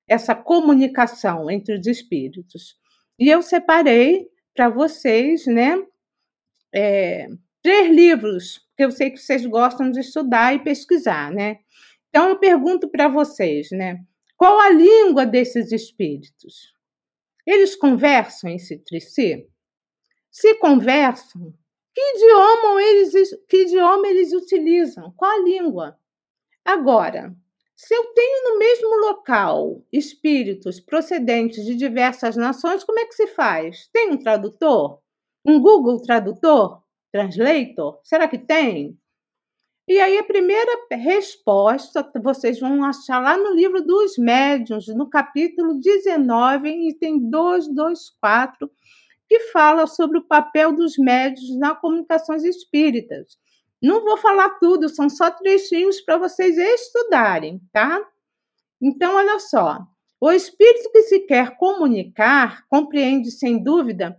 essa comunicação entre os espíritos? E eu separei para vocês né, é, três livros que eu sei que vocês gostam de estudar e pesquisar. Né? Então, eu pergunto para vocês, né? Qual a língua desses espíritos? Eles conversam entre si? Se conversam, que idioma eles, que idioma eles utilizam? Qual a língua? Agora, se eu tenho no mesmo local espíritos procedentes de diversas nações, como é que se faz? Tem um tradutor? Um Google Tradutor? Translator? Será que tem? E aí, a primeira resposta vocês vão achar lá no livro dos médiuns, no capítulo 19, item 224, que fala sobre o papel dos médiuns na comunicações espíritas. Não vou falar tudo, são só trechinhos para vocês estudarem, tá? Então, olha só. O espírito que se quer comunicar compreende, sem dúvida,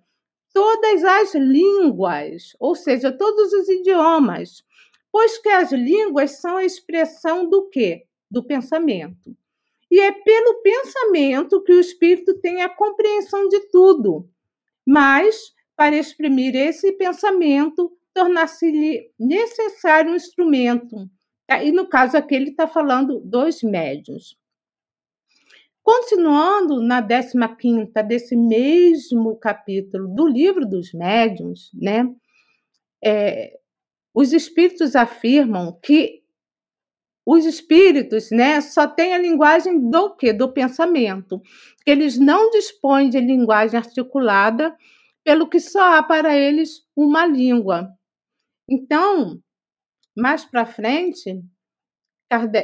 todas as línguas, ou seja, todos os idiomas pois que as línguas são a expressão do quê? Do pensamento. E é pelo pensamento que o espírito tem a compreensão de tudo. Mas, para exprimir esse pensamento, tornar-se-lhe necessário um instrumento. E no caso aqui, ele está falando dos médios. Continuando na 15 desse mesmo capítulo do livro dos médiuns, né? É, os espíritos afirmam que os espíritos, né, só têm a linguagem do que do pensamento, que eles não dispõem de linguagem articulada, pelo que só há para eles uma língua. Então, mais para frente,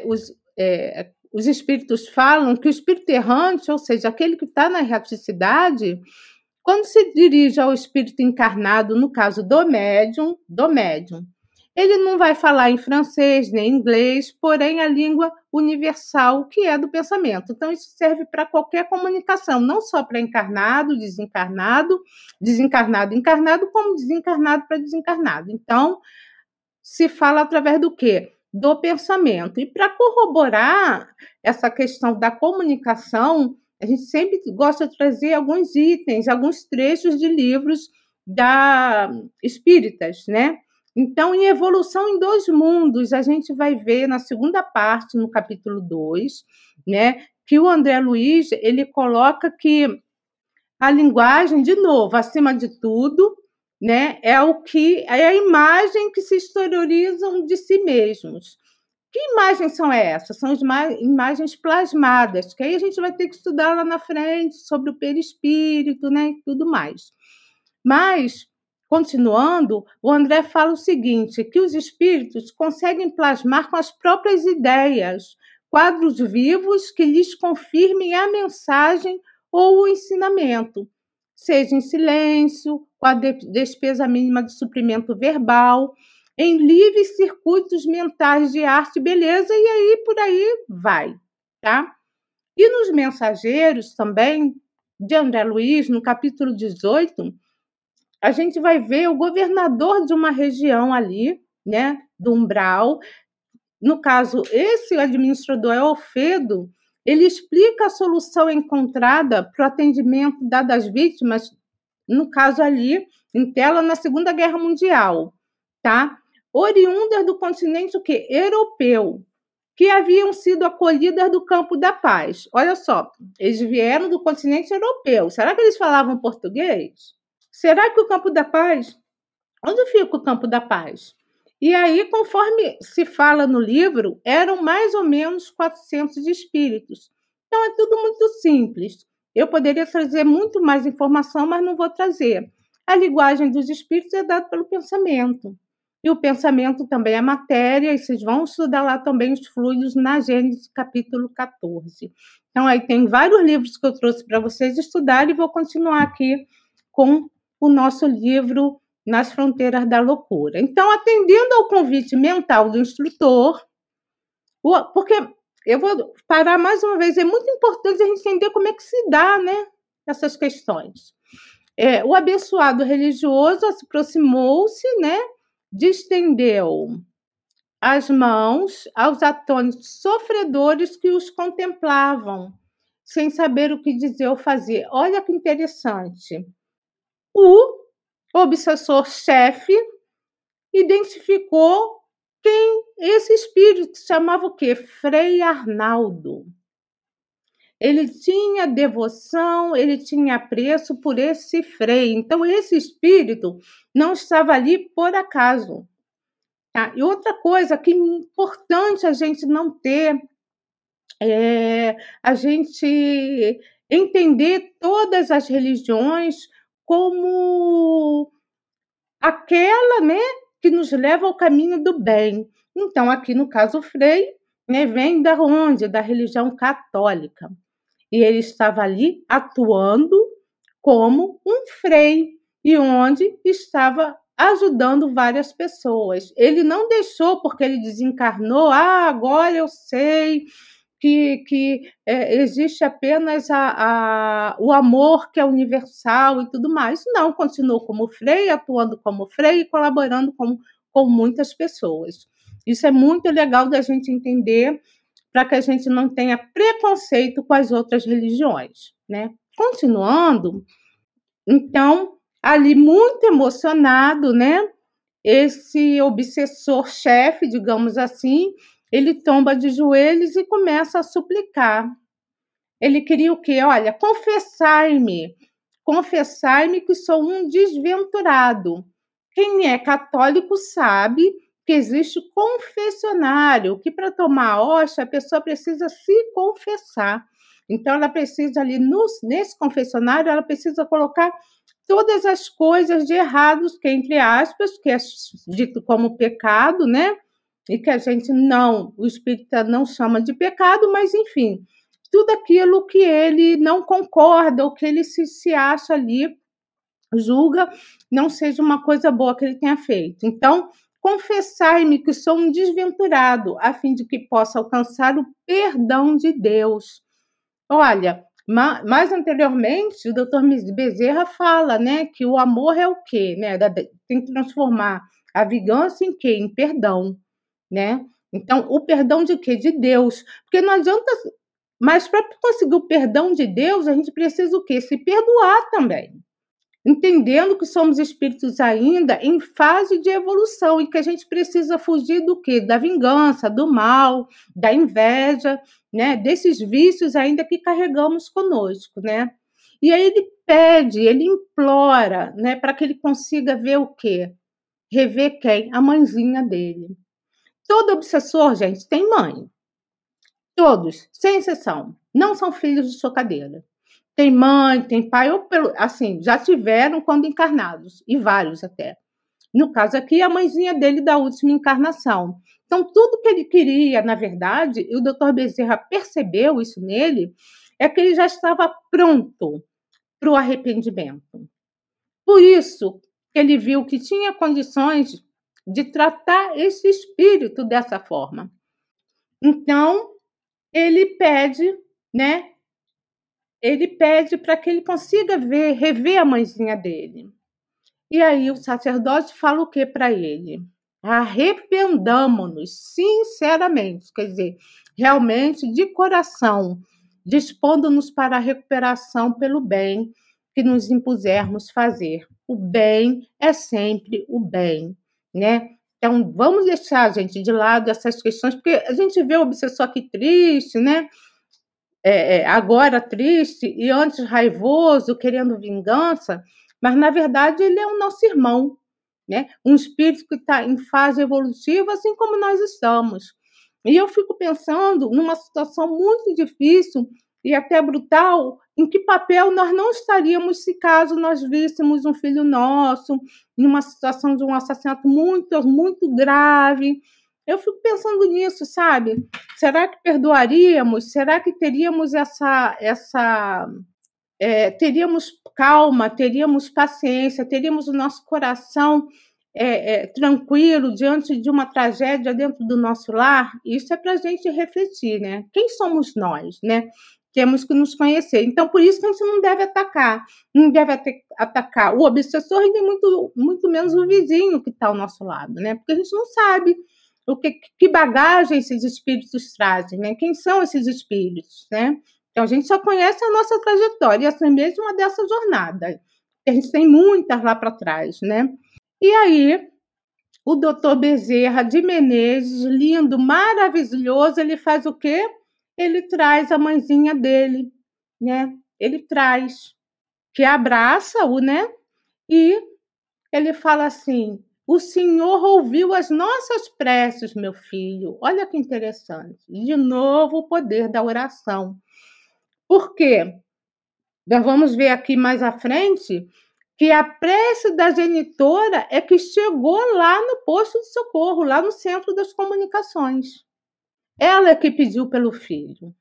os, é, os espíritos falam que o espírito errante, ou seja, aquele que está na erraticidade, quando se dirige ao espírito encarnado, no caso do médium, do médium, ele não vai falar em francês nem inglês, porém a língua universal que é do pensamento. Então isso serve para qualquer comunicação, não só para encarnado, desencarnado, desencarnado, encarnado, como desencarnado para desencarnado. Então se fala através do quê? Do pensamento. E para corroborar essa questão da comunicação, a gente sempre gosta de trazer alguns itens, alguns trechos de livros da espíritas, né? Então, em Evolução em Dois Mundos, a gente vai ver na segunda parte, no capítulo 2, né, que o André Luiz ele coloca que a linguagem, de novo, acima de tudo, né, é o que é a imagem que se exteriorizam de si mesmos. Que imagens são essas? São imagens plasmadas, que aí a gente vai ter que estudar lá na frente sobre o perispírito, né, e tudo mais. Mas Continuando, o André fala o seguinte: que os espíritos conseguem plasmar com as próprias ideias quadros vivos que lhes confirmem a mensagem ou o ensinamento, seja em silêncio, com a despesa mínima de suprimento verbal, em livres circuitos mentais de arte e beleza, e aí por aí vai, tá? E nos mensageiros também, de André Luiz, no capítulo 18, a gente vai ver o governador de uma região ali, né, do umbral. No caso, esse administrador é Alfredo, ele explica a solução encontrada para o atendimento dado às vítimas, no caso ali, em tela, na Segunda Guerra Mundial, tá? Oriundas do continente o quê? europeu, que haviam sido acolhidas do campo da paz. Olha só, eles vieram do continente europeu. Será que eles falavam português? Será que o campo da paz? Onde fica o campo da paz? E aí, conforme se fala no livro, eram mais ou menos 400 espíritos. Então, é tudo muito simples. Eu poderia trazer muito mais informação, mas não vou trazer. A linguagem dos espíritos é dada pelo pensamento. E o pensamento também é matéria, e vocês vão estudar lá também os fluidos na Gênesis, capítulo 14. Então, aí tem vários livros que eu trouxe para vocês estudarem, e vou continuar aqui com o nosso livro nas fronteiras da loucura. Então, atendendo ao convite mental do instrutor, porque eu vou parar mais uma vez, é muito importante a gente entender como é que se dá, né, essas questões. É, o abençoado religioso aproximou-se, né, distendeu as mãos aos atônitos sofredores que os contemplavam, sem saber o que dizer ou fazer. Olha que interessante. O obsessor-chefe identificou quem esse espírito chamava o quê? Frei Arnaldo. Ele tinha devoção, ele tinha apreço por esse frei. Então, esse espírito não estava ali por acaso. Tá? E outra coisa que é importante a gente não ter é a gente entender todas as religiões como aquela, né, que nos leva ao caminho do bem. Então, aqui no caso, o Frei né, vem da onde? Da religião católica. E ele estava ali atuando como um frei e onde estava ajudando várias pessoas. Ele não deixou porque ele desencarnou, ah, agora eu sei, que, que é, existe apenas a, a, o amor que é universal e tudo mais. Não, continuou como frei, atuando como frei e colaborando com, com muitas pessoas. Isso é muito legal da gente entender para que a gente não tenha preconceito com as outras religiões. Né? Continuando, então, ali muito emocionado, né? Esse obsessor-chefe, digamos assim, ele tomba de joelhos e começa a suplicar. Ele queria o quê? Olha, confessai-me, confessai-me que sou um desventurado. Quem é católico sabe que existe confessionário, que para tomar a hóstia a pessoa precisa se confessar. Então ela precisa ali no, nesse confessionário, ela precisa colocar todas as coisas de errados, que entre aspas, que é dito como pecado, né? E que a gente não, o espírita não chama de pecado, mas enfim, tudo aquilo que ele não concorda ou que ele se, se acha ali, julga, não seja uma coisa boa que ele tenha feito. Então, confessai-me que sou um desventurado, a fim de que possa alcançar o perdão de Deus. Olha, mais anteriormente, o doutor Bezerra fala, né, que o amor é o quê, né, tem que transformar a vingança em quê? Em perdão né? Então, o perdão de quê? De Deus. Porque não adianta. Mas para conseguir o perdão de Deus, a gente precisa o quê? Se perdoar também. Entendendo que somos espíritos ainda em fase de evolução e que a gente precisa fugir do quê? Da vingança, do mal, da inveja, né? Desses vícios ainda que carregamos conosco, né? E aí ele pede, ele implora, né, para que ele consiga ver o quê? Rever quem? A mãezinha dele. Todo obsessor, gente, tem mãe. Todos, sem exceção, não são filhos de chocadeira. Tem mãe, tem pai, ou pelo, assim, já tiveram quando encarnados, e vários até. No caso aqui, a mãezinha dele da última encarnação. Então, tudo que ele queria, na verdade, e o doutor Bezerra percebeu isso nele, é que ele já estava pronto para o arrependimento. Por isso, ele viu que tinha condições de tratar esse espírito dessa forma. Então, ele pede, né? Ele pede para que ele consiga ver, rever a mãezinha dele. E aí o sacerdote fala o que para ele? arrependamos-nos sinceramente, quer dizer, realmente de coração, dispondo-nos para a recuperação pelo bem que nos impusermos fazer. O bem é sempre o bem, né? Então, vamos deixar, gente, de lado essas questões, porque a gente vê o obsessor aqui triste, né? É, é, agora triste e antes raivoso, querendo vingança, mas na verdade ele é o nosso irmão, né? Um espírito que está em fase evolutiva, assim como nós estamos. E eu fico pensando numa situação muito difícil e até brutal, em que papel nós não estaríamos se caso nós víssemos um filho nosso numa situação de um assassinato muito, muito grave. Eu fico pensando nisso, sabe? Será que perdoaríamos? Será que teríamos essa, essa é, teríamos calma, teríamos paciência, teríamos o nosso coração é, é, tranquilo diante de uma tragédia dentro do nosso lar? Isso é para a gente refletir, né? Quem somos nós, né? Temos que nos conhecer. Então, por isso que a gente não deve atacar. Não deve atacar o obsessor e muito, muito menos o vizinho que está ao nosso lado, né? Porque a gente não sabe o que, que bagagem esses espíritos trazem, né? Quem são esses espíritos, né? Então, a gente só conhece a nossa trajetória, essa é mesmo uma dessa jornada. A gente tem muitas lá para trás, né? E aí, o doutor Bezerra de Menezes, lindo, maravilhoso, ele faz o quê? Ele traz a mãezinha dele, né? Ele traz, que abraça-o, né? E ele fala assim: O Senhor ouviu as nossas preces, meu filho. Olha que interessante. De novo, o poder da oração. Por quê? Nós vamos ver aqui mais à frente que a prece da genitora é que chegou lá no posto de socorro, lá no centro das comunicações. Ela é que pediu pelo filho.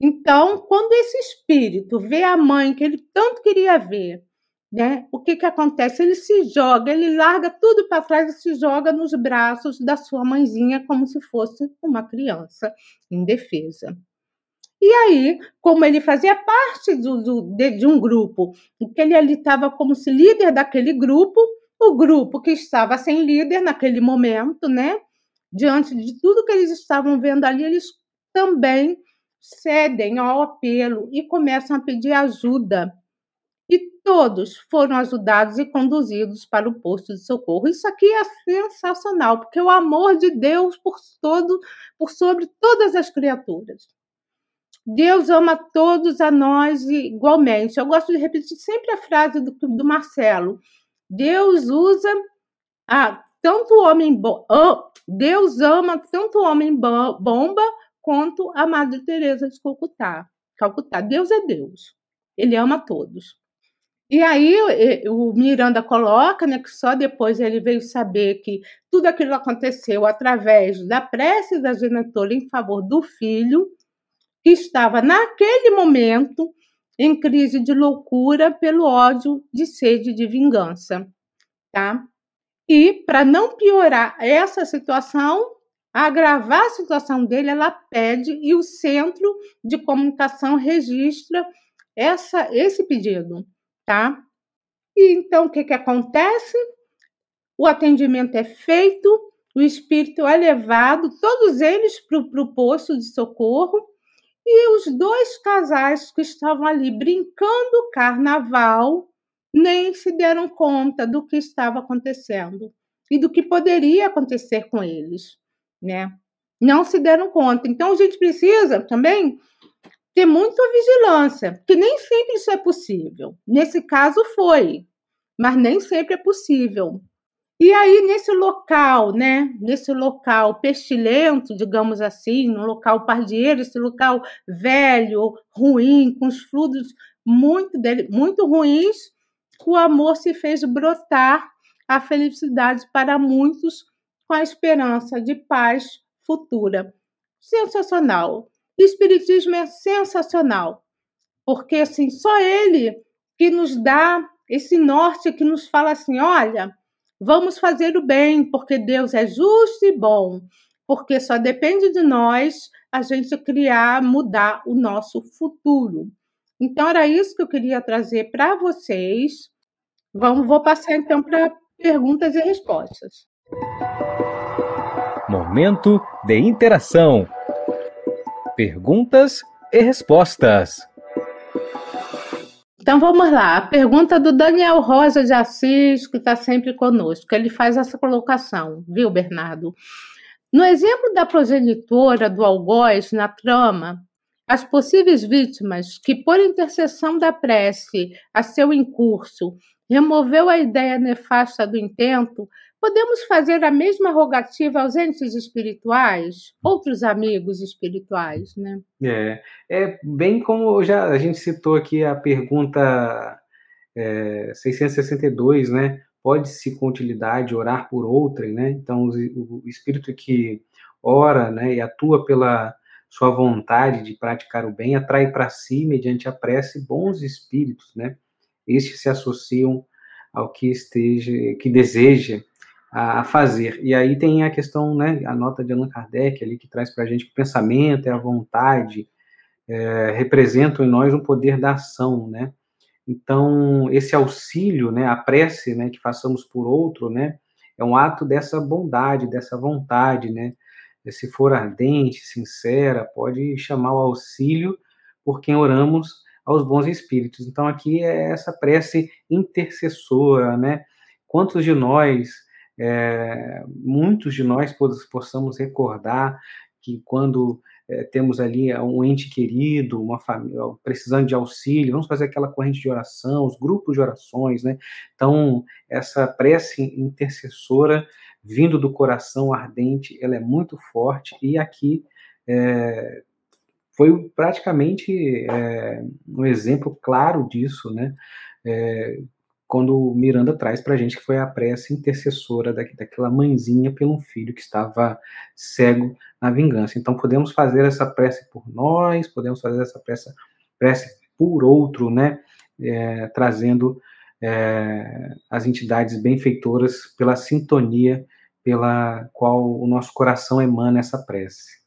Então, quando esse espírito vê a mãe que ele tanto queria ver, né? O que que acontece? Ele se joga, ele larga tudo para trás e se joga nos braços da sua mãezinha como se fosse uma criança indefesa. E aí, como ele fazia parte do, do, de, de, um grupo, que ele ali estava como se líder daquele grupo, o grupo que estava sem líder naquele momento, né? Diante de tudo que eles estavam vendo ali, eles também cedem ao apelo e começam a pedir ajuda. E todos foram ajudados e conduzidos para o posto de socorro. Isso aqui é sensacional, porque o amor de Deus por todo, por sobre todas as criaturas. Deus ama todos a nós igualmente. Eu gosto de repetir sempre a frase do, do Marcelo. Deus usa a, tanto homem Deus ama tanto homem bomba quanto a Madre Teresa de Calcutá. Calcutá. Deus é Deus. Ele ama todos. E aí o Miranda coloca, né, que só depois ele veio saber que tudo aquilo aconteceu através da prece da genitora em favor do filho que estava naquele momento em crise de loucura pelo ódio de sede de vingança, tá? E para não piorar essa situação, agravar a situação dele, ela pede e o centro de comunicação registra essa esse pedido, tá? E então o que que acontece? O atendimento é feito, o espírito é levado, todos eles para o posto de socorro e os dois casais que estavam ali brincando carnaval nem se deram conta do que estava acontecendo e do que poderia acontecer com eles, né? Não se deram conta. Então a gente precisa também ter muita vigilância, porque nem sempre isso é possível. Nesse caso foi, mas nem sempre é possível. E aí, nesse local, né, nesse local pestilento, digamos assim, no local pardieiro, esse local velho, ruim, com os fluidos muito, muito ruins, o amor se fez brotar a felicidade para muitos com a esperança de paz futura. Sensacional. O Espiritismo é sensacional, porque assim, só ele que nos dá esse norte, que nos fala assim: olha Vamos fazer o bem, porque Deus é justo e bom, porque só depende de nós a gente criar, mudar o nosso futuro. Então, era isso que eu queria trazer para vocês. Vamos, vou passar então para perguntas e respostas. Momento de interação. Perguntas e respostas. Então vamos lá. A pergunta do Daniel Rosa de Assis, que está sempre conosco. Ele faz essa colocação, viu, Bernardo? No exemplo da progenitora do algoz na trama, as possíveis vítimas que, por intercessão da prece a seu incurso, removeu a ideia nefasta do intento, podemos fazer a mesma rogativa aos entes espirituais, outros amigos espirituais, né? É, é bem como já a gente citou aqui a pergunta é, 662, né? Pode-se com utilidade orar por outrem, né? Então, o, o espírito que ora, né, e atua pela sua vontade de praticar o bem, atrai para si, mediante a prece, bons espíritos, né? Estes se associam ao que esteja, que deseja a fazer. E aí tem a questão, né, a nota de Allan Kardec ali que traz para a gente que o pensamento e a vontade é, representam em nós um poder da ação, né? Então esse auxílio, né, a prece, né, que façamos por outro, né, é um ato dessa bondade, dessa vontade, né, se for ardente, sincera, pode chamar o auxílio por quem oramos aos bons espíritos. Então aqui é essa prece intercessora, né? Quantos de nós, é, muitos de nós possamos recordar que quando é, temos ali um ente querido, uma família precisando de auxílio, vamos fazer aquela corrente de oração, os grupos de orações, né? Então essa prece intercessora vindo do coração ardente, ela é muito forte e aqui é, foi praticamente é, um exemplo claro disso, né? É, quando Miranda traz para a gente que foi a prece intercessora da, daquela mãezinha pelo filho que estava cego na vingança. Então podemos fazer essa prece por nós, podemos fazer essa prece, prece por outro, né? É, trazendo é, as entidades benfeitoras pela sintonia pela qual o nosso coração emana essa prece.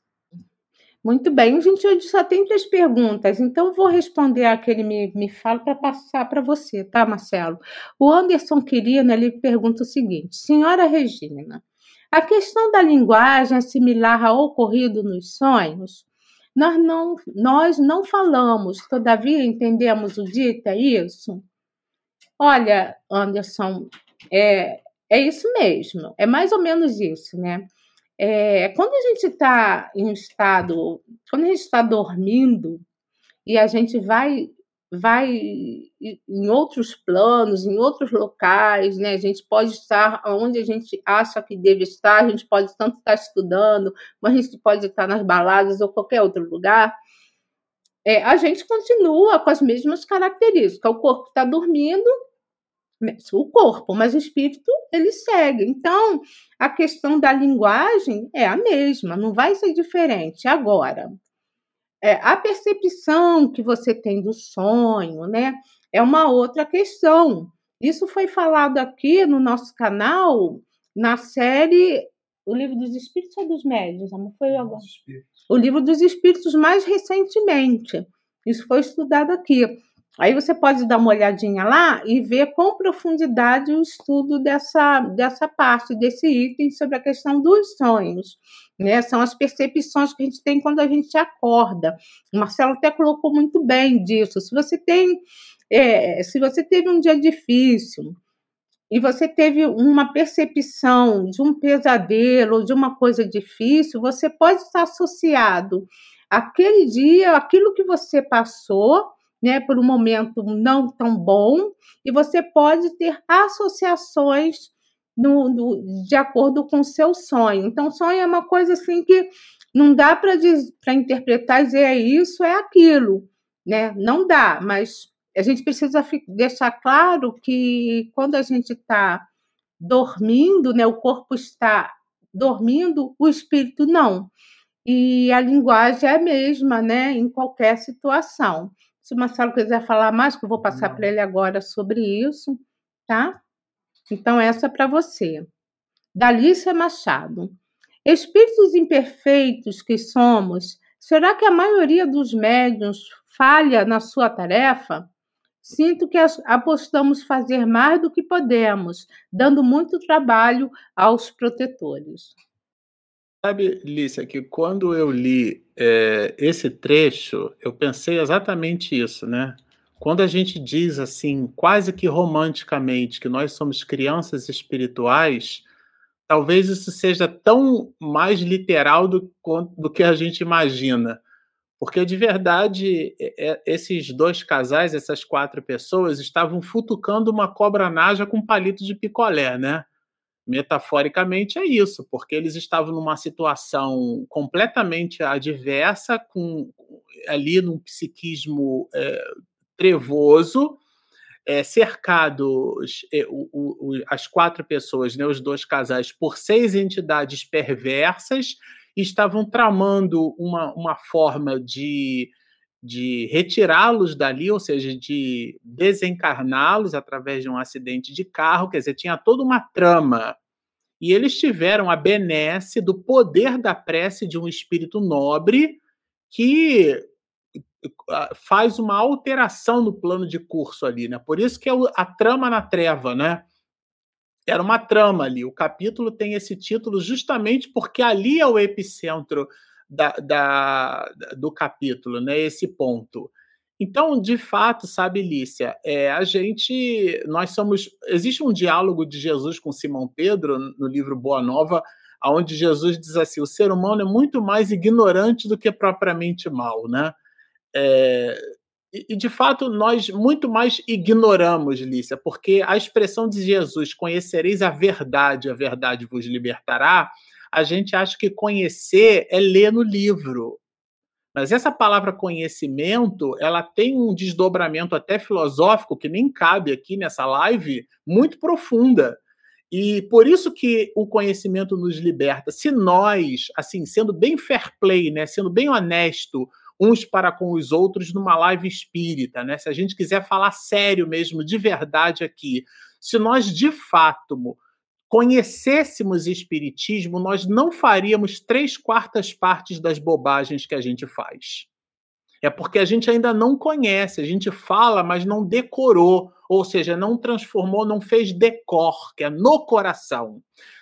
Muito bem, gente, hoje só tem três perguntas, então vou responder a que ele me, me fala para passar para você, tá, Marcelo? O Anderson Quirino, ele pergunta o seguinte, Senhora Regina, a questão da linguagem é similar ao ocorrido nos sonhos? Nós não, nós não falamos, todavia entendemos o dito, é isso? Olha, Anderson, é, é isso mesmo, é mais ou menos isso, né? É, quando a gente está em um estado, quando a gente está dormindo e a gente vai vai em outros planos, em outros locais, né? A gente pode estar onde a gente acha que deve estar, a gente pode tanto estar estudando, mas a gente pode estar nas baladas ou qualquer outro lugar. É, a gente continua com as mesmas características. O corpo está dormindo, o corpo, mas o espírito ele segue. Então, a questão da linguagem é a mesma, não vai ser diferente. Agora, é, a percepção que você tem do sonho, né, é uma outra questão. Isso foi falado aqui no nosso canal na série O Livro dos Espíritos ou dos Médios? Não foi agora? O Livro dos Espíritos mais recentemente. Isso foi estudado aqui. Aí você pode dar uma olhadinha lá e ver com profundidade o estudo dessa, dessa parte, desse item sobre a questão dos sonhos. Né? São as percepções que a gente tem quando a gente acorda. O Marcelo até colocou muito bem disso. Se você tem, é, se você teve um dia difícil e você teve uma percepção de um pesadelo, de uma coisa difícil, você pode estar associado àquele dia, aquilo que você passou né, por um momento não tão bom, e você pode ter associações no, no, de acordo com o seu sonho. Então, sonho é uma coisa assim que não dá para interpretar e dizer é isso, é aquilo, né? Não dá, mas a gente precisa deixar claro que quando a gente está dormindo, né, o corpo está dormindo, o espírito não. E a linguagem é a mesma, né, em qualquer situação. Se o Marcelo quiser falar mais, que eu vou passar para ele agora sobre isso, tá? Então, essa é para você. Dalícia Machado. Espíritos imperfeitos que somos, será que a maioria dos médiuns falha na sua tarefa? Sinto que apostamos fazer mais do que podemos, dando muito trabalho aos protetores. Sabe, Lícia, que quando eu li é, esse trecho, eu pensei exatamente isso, né? Quando a gente diz assim, quase que romanticamente, que nós somos crianças espirituais, talvez isso seja tão mais literal do, do que a gente imagina. Porque de verdade, esses dois casais, essas quatro pessoas, estavam futucando uma cobra naja com palito de picolé, né? Metaforicamente é isso, porque eles estavam numa situação completamente adversa, com ali num psiquismo é, trevoso, é, cercados é, o, o, as quatro pessoas, né, os dois casais, por seis entidades perversas estavam tramando uma, uma forma de, de retirá-los dali, ou seja, de desencarná-los através de um acidente de carro, quer dizer, tinha toda uma trama. E eles tiveram a benesse do poder da prece de um espírito nobre que faz uma alteração no plano de curso ali, né? Por isso que é a trama na treva, né? era uma trama ali. O capítulo tem esse título justamente porque ali é o epicentro da, da, do capítulo, né? Esse ponto. Então, de fato, sabe, Lícia, é, a gente, nós somos, existe um diálogo de Jesus com Simão Pedro no livro Boa Nova, onde Jesus diz assim: o ser humano é muito mais ignorante do que propriamente mal, né? É, e, de fato, nós muito mais ignoramos, Lícia, porque a expressão de Jesus, conhecereis a verdade, a verdade vos libertará, a gente acha que conhecer é ler no livro. Mas essa palavra conhecimento, ela tem um desdobramento até filosófico, que nem cabe aqui nessa live, muito profunda. E por isso que o conhecimento nos liberta. Se nós, assim, sendo bem fair play, né, sendo bem honesto, uns para com os outros numa live espírita, né? Se a gente quiser falar sério mesmo, de verdade aqui, se nós de fato conhecêssemos espiritismo, nós não faríamos três quartas partes das bobagens que a gente faz. É porque a gente ainda não conhece, a gente fala, mas não decorou, ou seja, não transformou, não fez decor, que é no coração.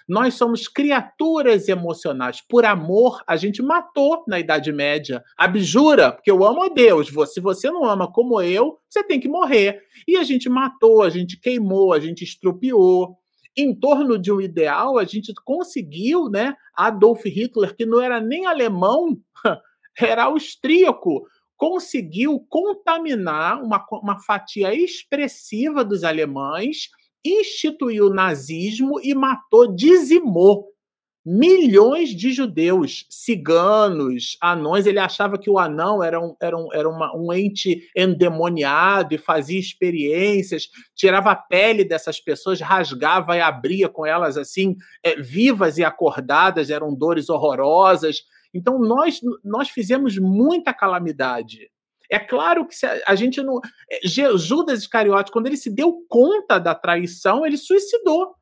Nós somos criaturas emocionais. Por amor, a gente matou na Idade Média. Abjura, porque eu amo a Deus. Se você não ama como eu, você tem que morrer. E a gente matou, a gente queimou, a gente estrupiou. Em torno de um ideal, a gente conseguiu, né? Adolf Hitler, que não era nem alemão, era austríaco, conseguiu contaminar uma, uma fatia expressiva dos alemães instituiu o nazismo e matou, dizimou milhões de judeus, ciganos, anões. Ele achava que o anão era um, era um, era uma, um ente endemoniado e fazia experiências, tirava a pele dessas pessoas, rasgava e abria com elas assim, é, vivas e acordadas, eram dores horrorosas. Então nós, nós fizemos muita calamidade. É claro que a gente não. É, Judas Iscariote, quando ele se deu conta da traição, ele suicidou.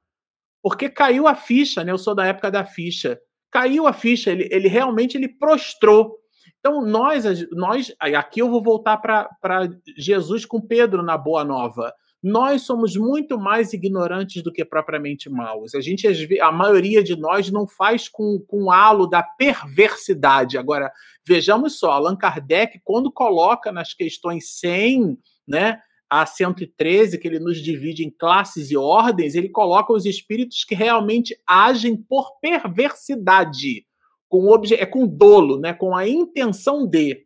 Porque caiu a ficha, né? Eu sou da época da ficha. Caiu a ficha, ele, ele realmente ele prostrou. Então, nós, nós. Aqui eu vou voltar para Jesus com Pedro na Boa Nova nós somos muito mais ignorantes do que propriamente maus. A gente, a maioria de nós não faz com, com o halo da perversidade. Agora, vejamos só, Allan Kardec, quando coloca nas questões 100, né, a 113, que ele nos divide em classes e ordens, ele coloca os espíritos que realmente agem por perversidade, com é com dolo, né, com a intenção de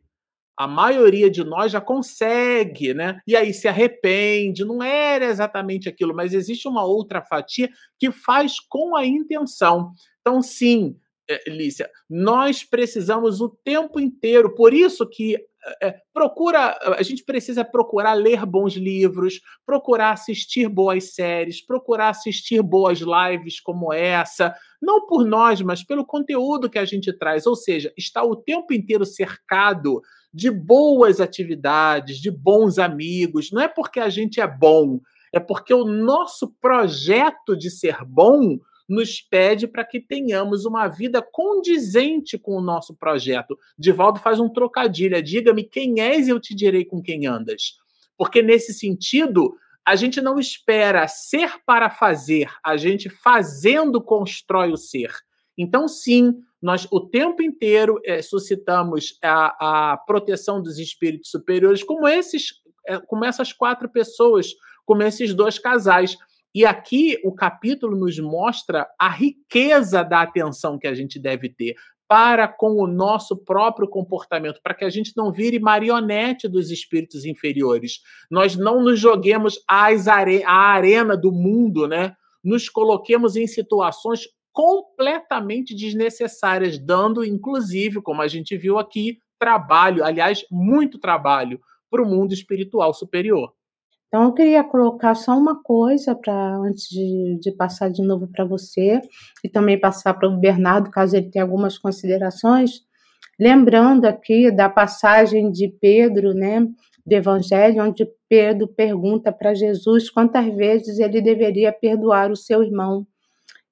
a maioria de nós já consegue, né? E aí se arrepende, não era exatamente aquilo, mas existe uma outra fatia que faz com a intenção. Então, sim, Lícia, nós precisamos o tempo inteiro, por isso que é, procura, a gente precisa procurar ler bons livros, procurar assistir boas séries, procurar assistir boas lives como essa, não por nós, mas pelo conteúdo que a gente traz, ou seja, está o tempo inteiro cercado de boas atividades, de bons amigos. Não é porque a gente é bom, é porque o nosso projeto de ser bom nos pede para que tenhamos uma vida condizente com o nosso projeto. Divaldo faz um trocadilho: diga-me quem és e eu te direi com quem andas. porque nesse sentido a gente não espera ser para fazer, a gente fazendo constrói o ser. Então, sim, nós o tempo inteiro é, suscitamos a, a, proteção dos espíritos superiores, como esses, é, como essas quatro pessoas, como esses dois casais. E aqui o capítulo nos mostra a riqueza da atenção que a gente deve ter para com o nosso próprio comportamento, para que a gente não vire marionete dos espíritos inferiores. Nós não nos joguemos às are à arena do mundo, né? Nos coloquemos em situações completamente desnecessárias, dando, inclusive, como a gente viu aqui, trabalho, aliás, muito trabalho para o mundo espiritual superior. Então, eu queria colocar só uma coisa para antes de, de, passar de novo para você e também passar para o Bernardo, caso ele tenha algumas considerações. Lembrando aqui da passagem de Pedro, né, do Evangelho, onde Pedro pergunta para Jesus quantas vezes ele deveria perdoar o seu irmão.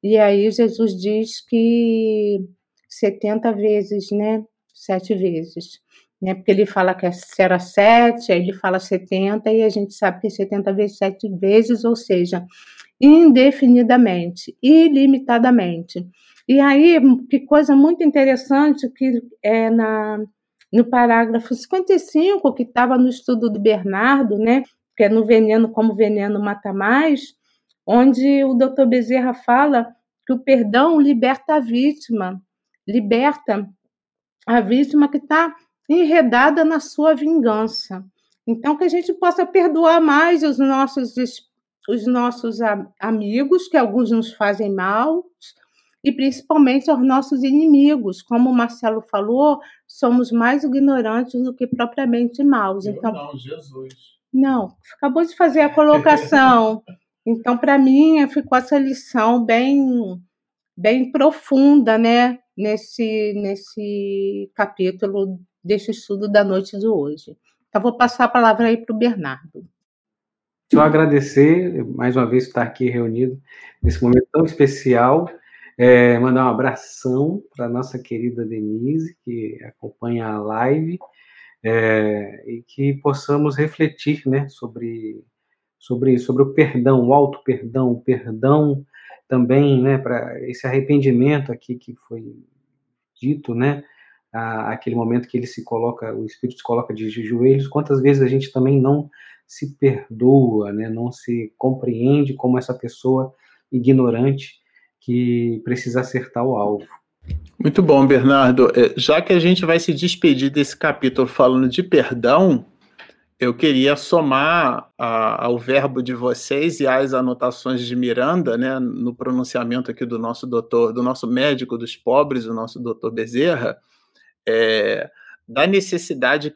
E aí Jesus diz que 70 vezes, né? Sete vezes. Né? Porque ele fala que era sete, aí ele fala 70, e a gente sabe que é 70 vezes sete vezes, ou seja, indefinidamente, ilimitadamente. E aí, que coisa muito interessante que é na, no parágrafo 55, que estava no estudo do Bernardo, né? Que é no Veneno como Veneno Mata Mais, onde o doutor Bezerra fala que o perdão liberta a vítima, liberta a vítima que está enredada na sua vingança. Então, que a gente possa perdoar mais os nossos, os nossos amigos, que alguns nos fazem mal, e principalmente aos nossos inimigos. Como o Marcelo falou, somos mais ignorantes do que propriamente maus. então, não, Jesus. Não, acabou de fazer a colocação. Então, para mim, ficou essa lição bem, bem profunda, né, nesse, nesse capítulo desse estudo da noite de hoje. Então, vou passar a palavra aí para o Bernardo. Só agradecer mais uma vez estar aqui reunido nesse momento tão especial. É, mandar um abração para nossa querida Denise, que acompanha a live, é, e que possamos refletir né, sobre sobre, sobre o perdão, o auto perdão, o perdão também, né, para esse arrependimento aqui que foi dito, né, aquele momento que ele se coloca, o Espírito se coloca de joelhos, quantas vezes a gente também não se perdoa, né, não se compreende como essa pessoa ignorante que precisa acertar o alvo. Muito bom, Bernardo. É, já que a gente vai se despedir desse capítulo falando de perdão, eu queria somar a, ao verbo de vocês e às anotações de Miranda, né, no pronunciamento aqui do nosso doutor, do nosso médico dos pobres, o nosso doutor Bezerra, é, da necessidade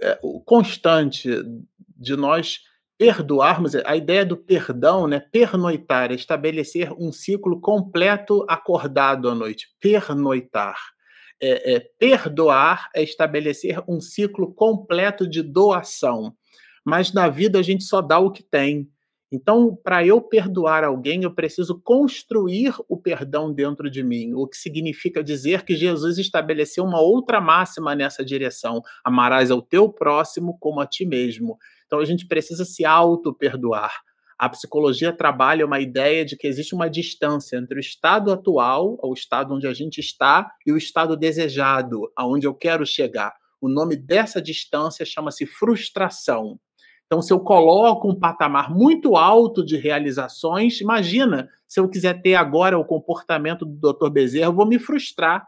é, constante de nós perdoarmos, a ideia do perdão, né, pernoitar, é estabelecer um ciclo completo acordado à noite, pernoitar é, é, perdoar é estabelecer um ciclo completo de doação. Mas na vida a gente só dá o que tem. Então, para eu perdoar alguém, eu preciso construir o perdão dentro de mim, o que significa dizer que Jesus estabeleceu uma outra máxima nessa direção: amarás ao teu próximo como a ti mesmo. Então, a gente precisa se auto-perdoar. A psicologia trabalha uma ideia de que existe uma distância entre o estado atual, o estado onde a gente está, e o estado desejado, aonde eu quero chegar. O nome dessa distância chama-se frustração. Então, se eu coloco um patamar muito alto de realizações, imagina se eu quiser ter agora o comportamento do Dr. Bezerra, eu vou me frustrar,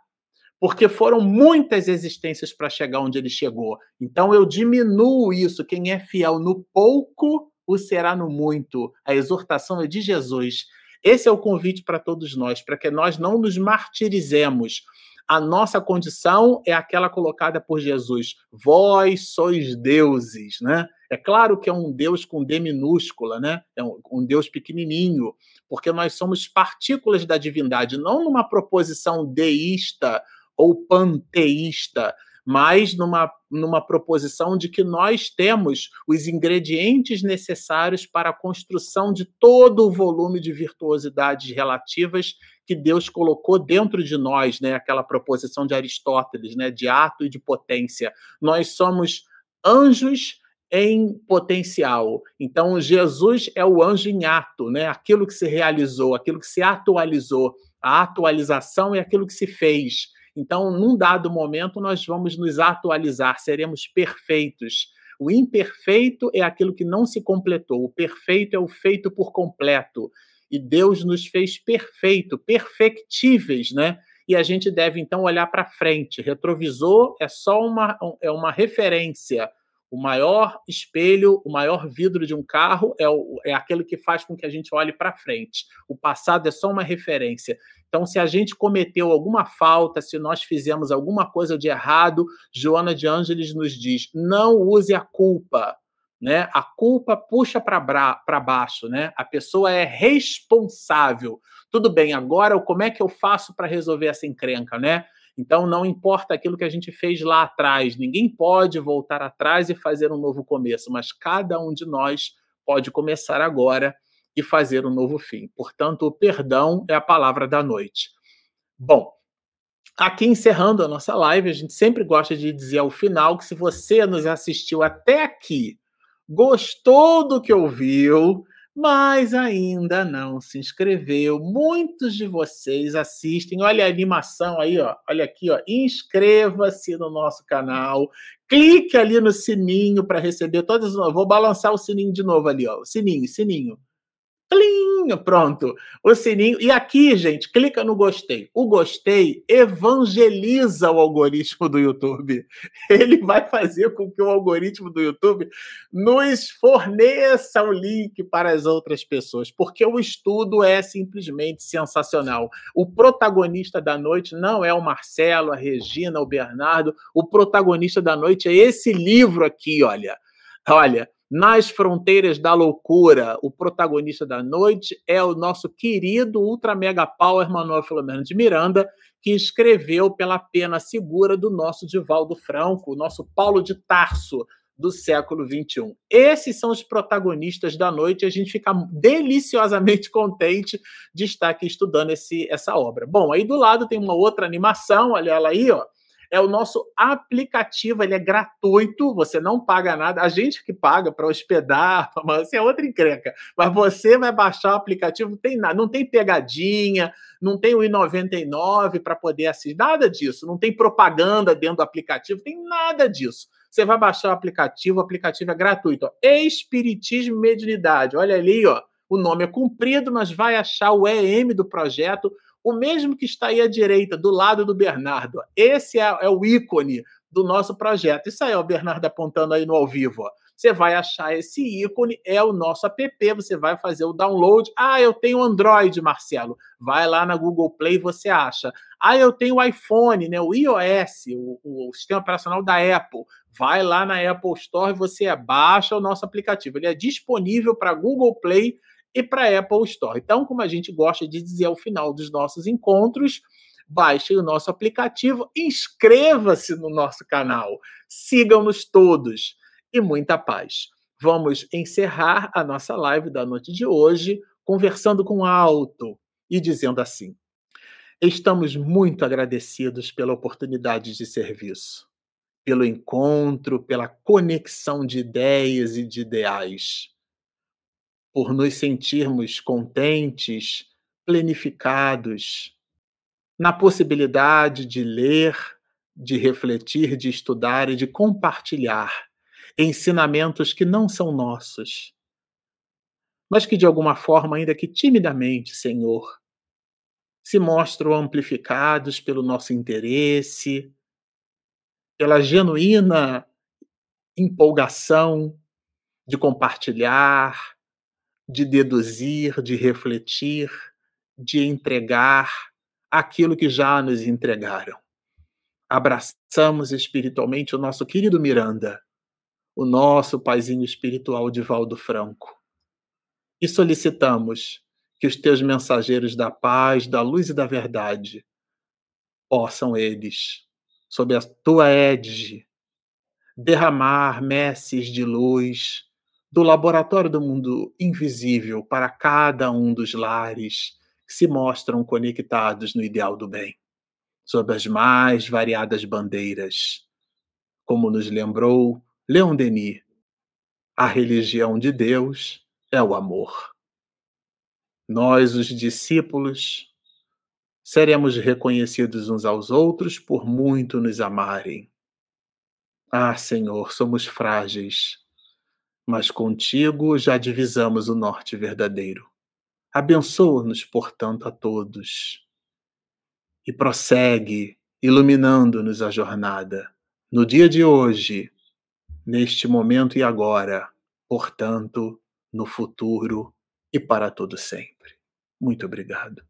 porque foram muitas existências para chegar onde ele chegou. Então, eu diminuo isso. Quem é fiel no pouco o será no muito. A exortação é de Jesus. Esse é o convite para todos nós, para que nós não nos martirizemos. A nossa condição é aquela colocada por Jesus. Vós sois deuses, né? É claro que é um Deus com D minúscula, né? É um, Deus pequenininho, porque nós somos partículas da divindade, não numa proposição deísta ou panteísta, mas numa, numa proposição de que nós temos os ingredientes necessários para a construção de todo o volume de virtuosidades relativas que Deus colocou dentro de nós, né? Aquela proposição de Aristóteles, né? De ato e de potência. Nós somos anjos em potencial. Então, Jesus é o anjo em ato, né? aquilo que se realizou, aquilo que se atualizou. A atualização é aquilo que se fez. Então, num dado momento, nós vamos nos atualizar, seremos perfeitos. O imperfeito é aquilo que não se completou, o perfeito é o feito por completo. E Deus nos fez perfeito, perfectíveis, né? E a gente deve então olhar para frente. Retrovisor é só uma, é uma referência o maior espelho, o maior vidro de um carro é, o, é aquele que faz com que a gente olhe para frente. O passado é só uma referência. Então, se a gente cometeu alguma falta, se nós fizemos alguma coisa de errado, Joana de Ângeles nos diz: não use a culpa. Né? A culpa puxa para baixo, né? A pessoa é responsável. Tudo bem, agora como é que eu faço para resolver essa encrenca, né? Então, não importa aquilo que a gente fez lá atrás, ninguém pode voltar atrás e fazer um novo começo, mas cada um de nós pode começar agora e fazer um novo fim. Portanto, o perdão é a palavra da noite. Bom, aqui encerrando a nossa live, a gente sempre gosta de dizer ao final que se você nos assistiu até aqui, gostou do que ouviu, mas ainda não se inscreveu. Muitos de vocês assistem. Olha a animação aí, ó. Olha aqui, ó. Inscreva-se no nosso canal. Clique ali no sininho para receber todas. Vou balançar o sininho de novo ali, ó. Sininho, sininho. Plim, pronto. O sininho. E aqui, gente, clica no gostei. O gostei evangeliza o algoritmo do YouTube. Ele vai fazer com que o algoritmo do YouTube nos forneça o link para as outras pessoas, porque o estudo é simplesmente sensacional. O protagonista da noite não é o Marcelo, a Regina, o Bernardo. O protagonista da noite é esse livro aqui, olha. Olha, nas Fronteiras da Loucura, o protagonista da noite é o nosso querido Ultra Mega Power Manuel Filomeno de Miranda, que escreveu pela pena segura do nosso Divaldo Franco, o nosso Paulo de Tarso do século XXI. Esses são os protagonistas da noite e a gente fica deliciosamente contente de estar aqui estudando esse, essa obra. Bom, aí do lado tem uma outra animação, olha ela aí, ó é o nosso aplicativo, ele é gratuito, você não paga nada, a gente que paga para hospedar, mas é outra encrenca. Mas você vai baixar o aplicativo, não tem nada, não tem pegadinha, não tem o I99 para poder assistir, nada disso, não tem propaganda dentro do aplicativo, tem nada disso. Você vai baixar o aplicativo, o aplicativo é gratuito. Ó. Espiritismo e Mediunidade, olha ali, ó, o nome é comprido, mas vai achar o EM do projeto, o mesmo que está aí à direita, do lado do Bernardo. Esse é, é o ícone do nosso projeto. Isso aí o Bernardo apontando aí no ao vivo. Ó. Você vai achar esse ícone, é o nosso app, você vai fazer o download. Ah, eu tenho Android, Marcelo. Vai lá na Google Play você acha. Ah, eu tenho iPhone, né, o iOS, o, o sistema operacional da Apple. Vai lá na Apple Store e você baixa o nosso aplicativo. Ele é disponível para Google Play e para a Apple Store. Então, como a gente gosta de dizer ao final dos nossos encontros, baixe o nosso aplicativo, inscreva-se no nosso canal, sigam-nos todos e muita paz. Vamos encerrar a nossa live da noite de hoje conversando com alto e dizendo assim: Estamos muito agradecidos pela oportunidade de serviço, pelo encontro, pela conexão de ideias e de ideais por nos sentirmos contentes, plenificados, na possibilidade de ler, de refletir, de estudar e de compartilhar ensinamentos que não são nossos, mas que de alguma forma, ainda que timidamente, Senhor, se mostram amplificados pelo nosso interesse, pela genuína empolgação de compartilhar, de deduzir, de refletir, de entregar aquilo que já nos entregaram. Abraçamos espiritualmente o nosso querido Miranda, o nosso paizinho espiritual de Valdo Franco. E solicitamos que os teus mensageiros da paz, da luz e da verdade possam eles, sob a tua égide, derramar messes de luz, do laboratório do mundo invisível para cada um dos lares que se mostram conectados no ideal do bem, sob as mais variadas bandeiras, como nos lembrou Leon Denis A religião de Deus é o amor. Nós, os discípulos, seremos reconhecidos uns aos outros por muito nos amarem. Ah, Senhor, somos frágeis, mas contigo já divisamos o norte verdadeiro. Abençoa-nos, portanto, a todos. E prossegue iluminando-nos a jornada. No dia de hoje, neste momento e agora, portanto, no futuro e para todo sempre. Muito obrigado.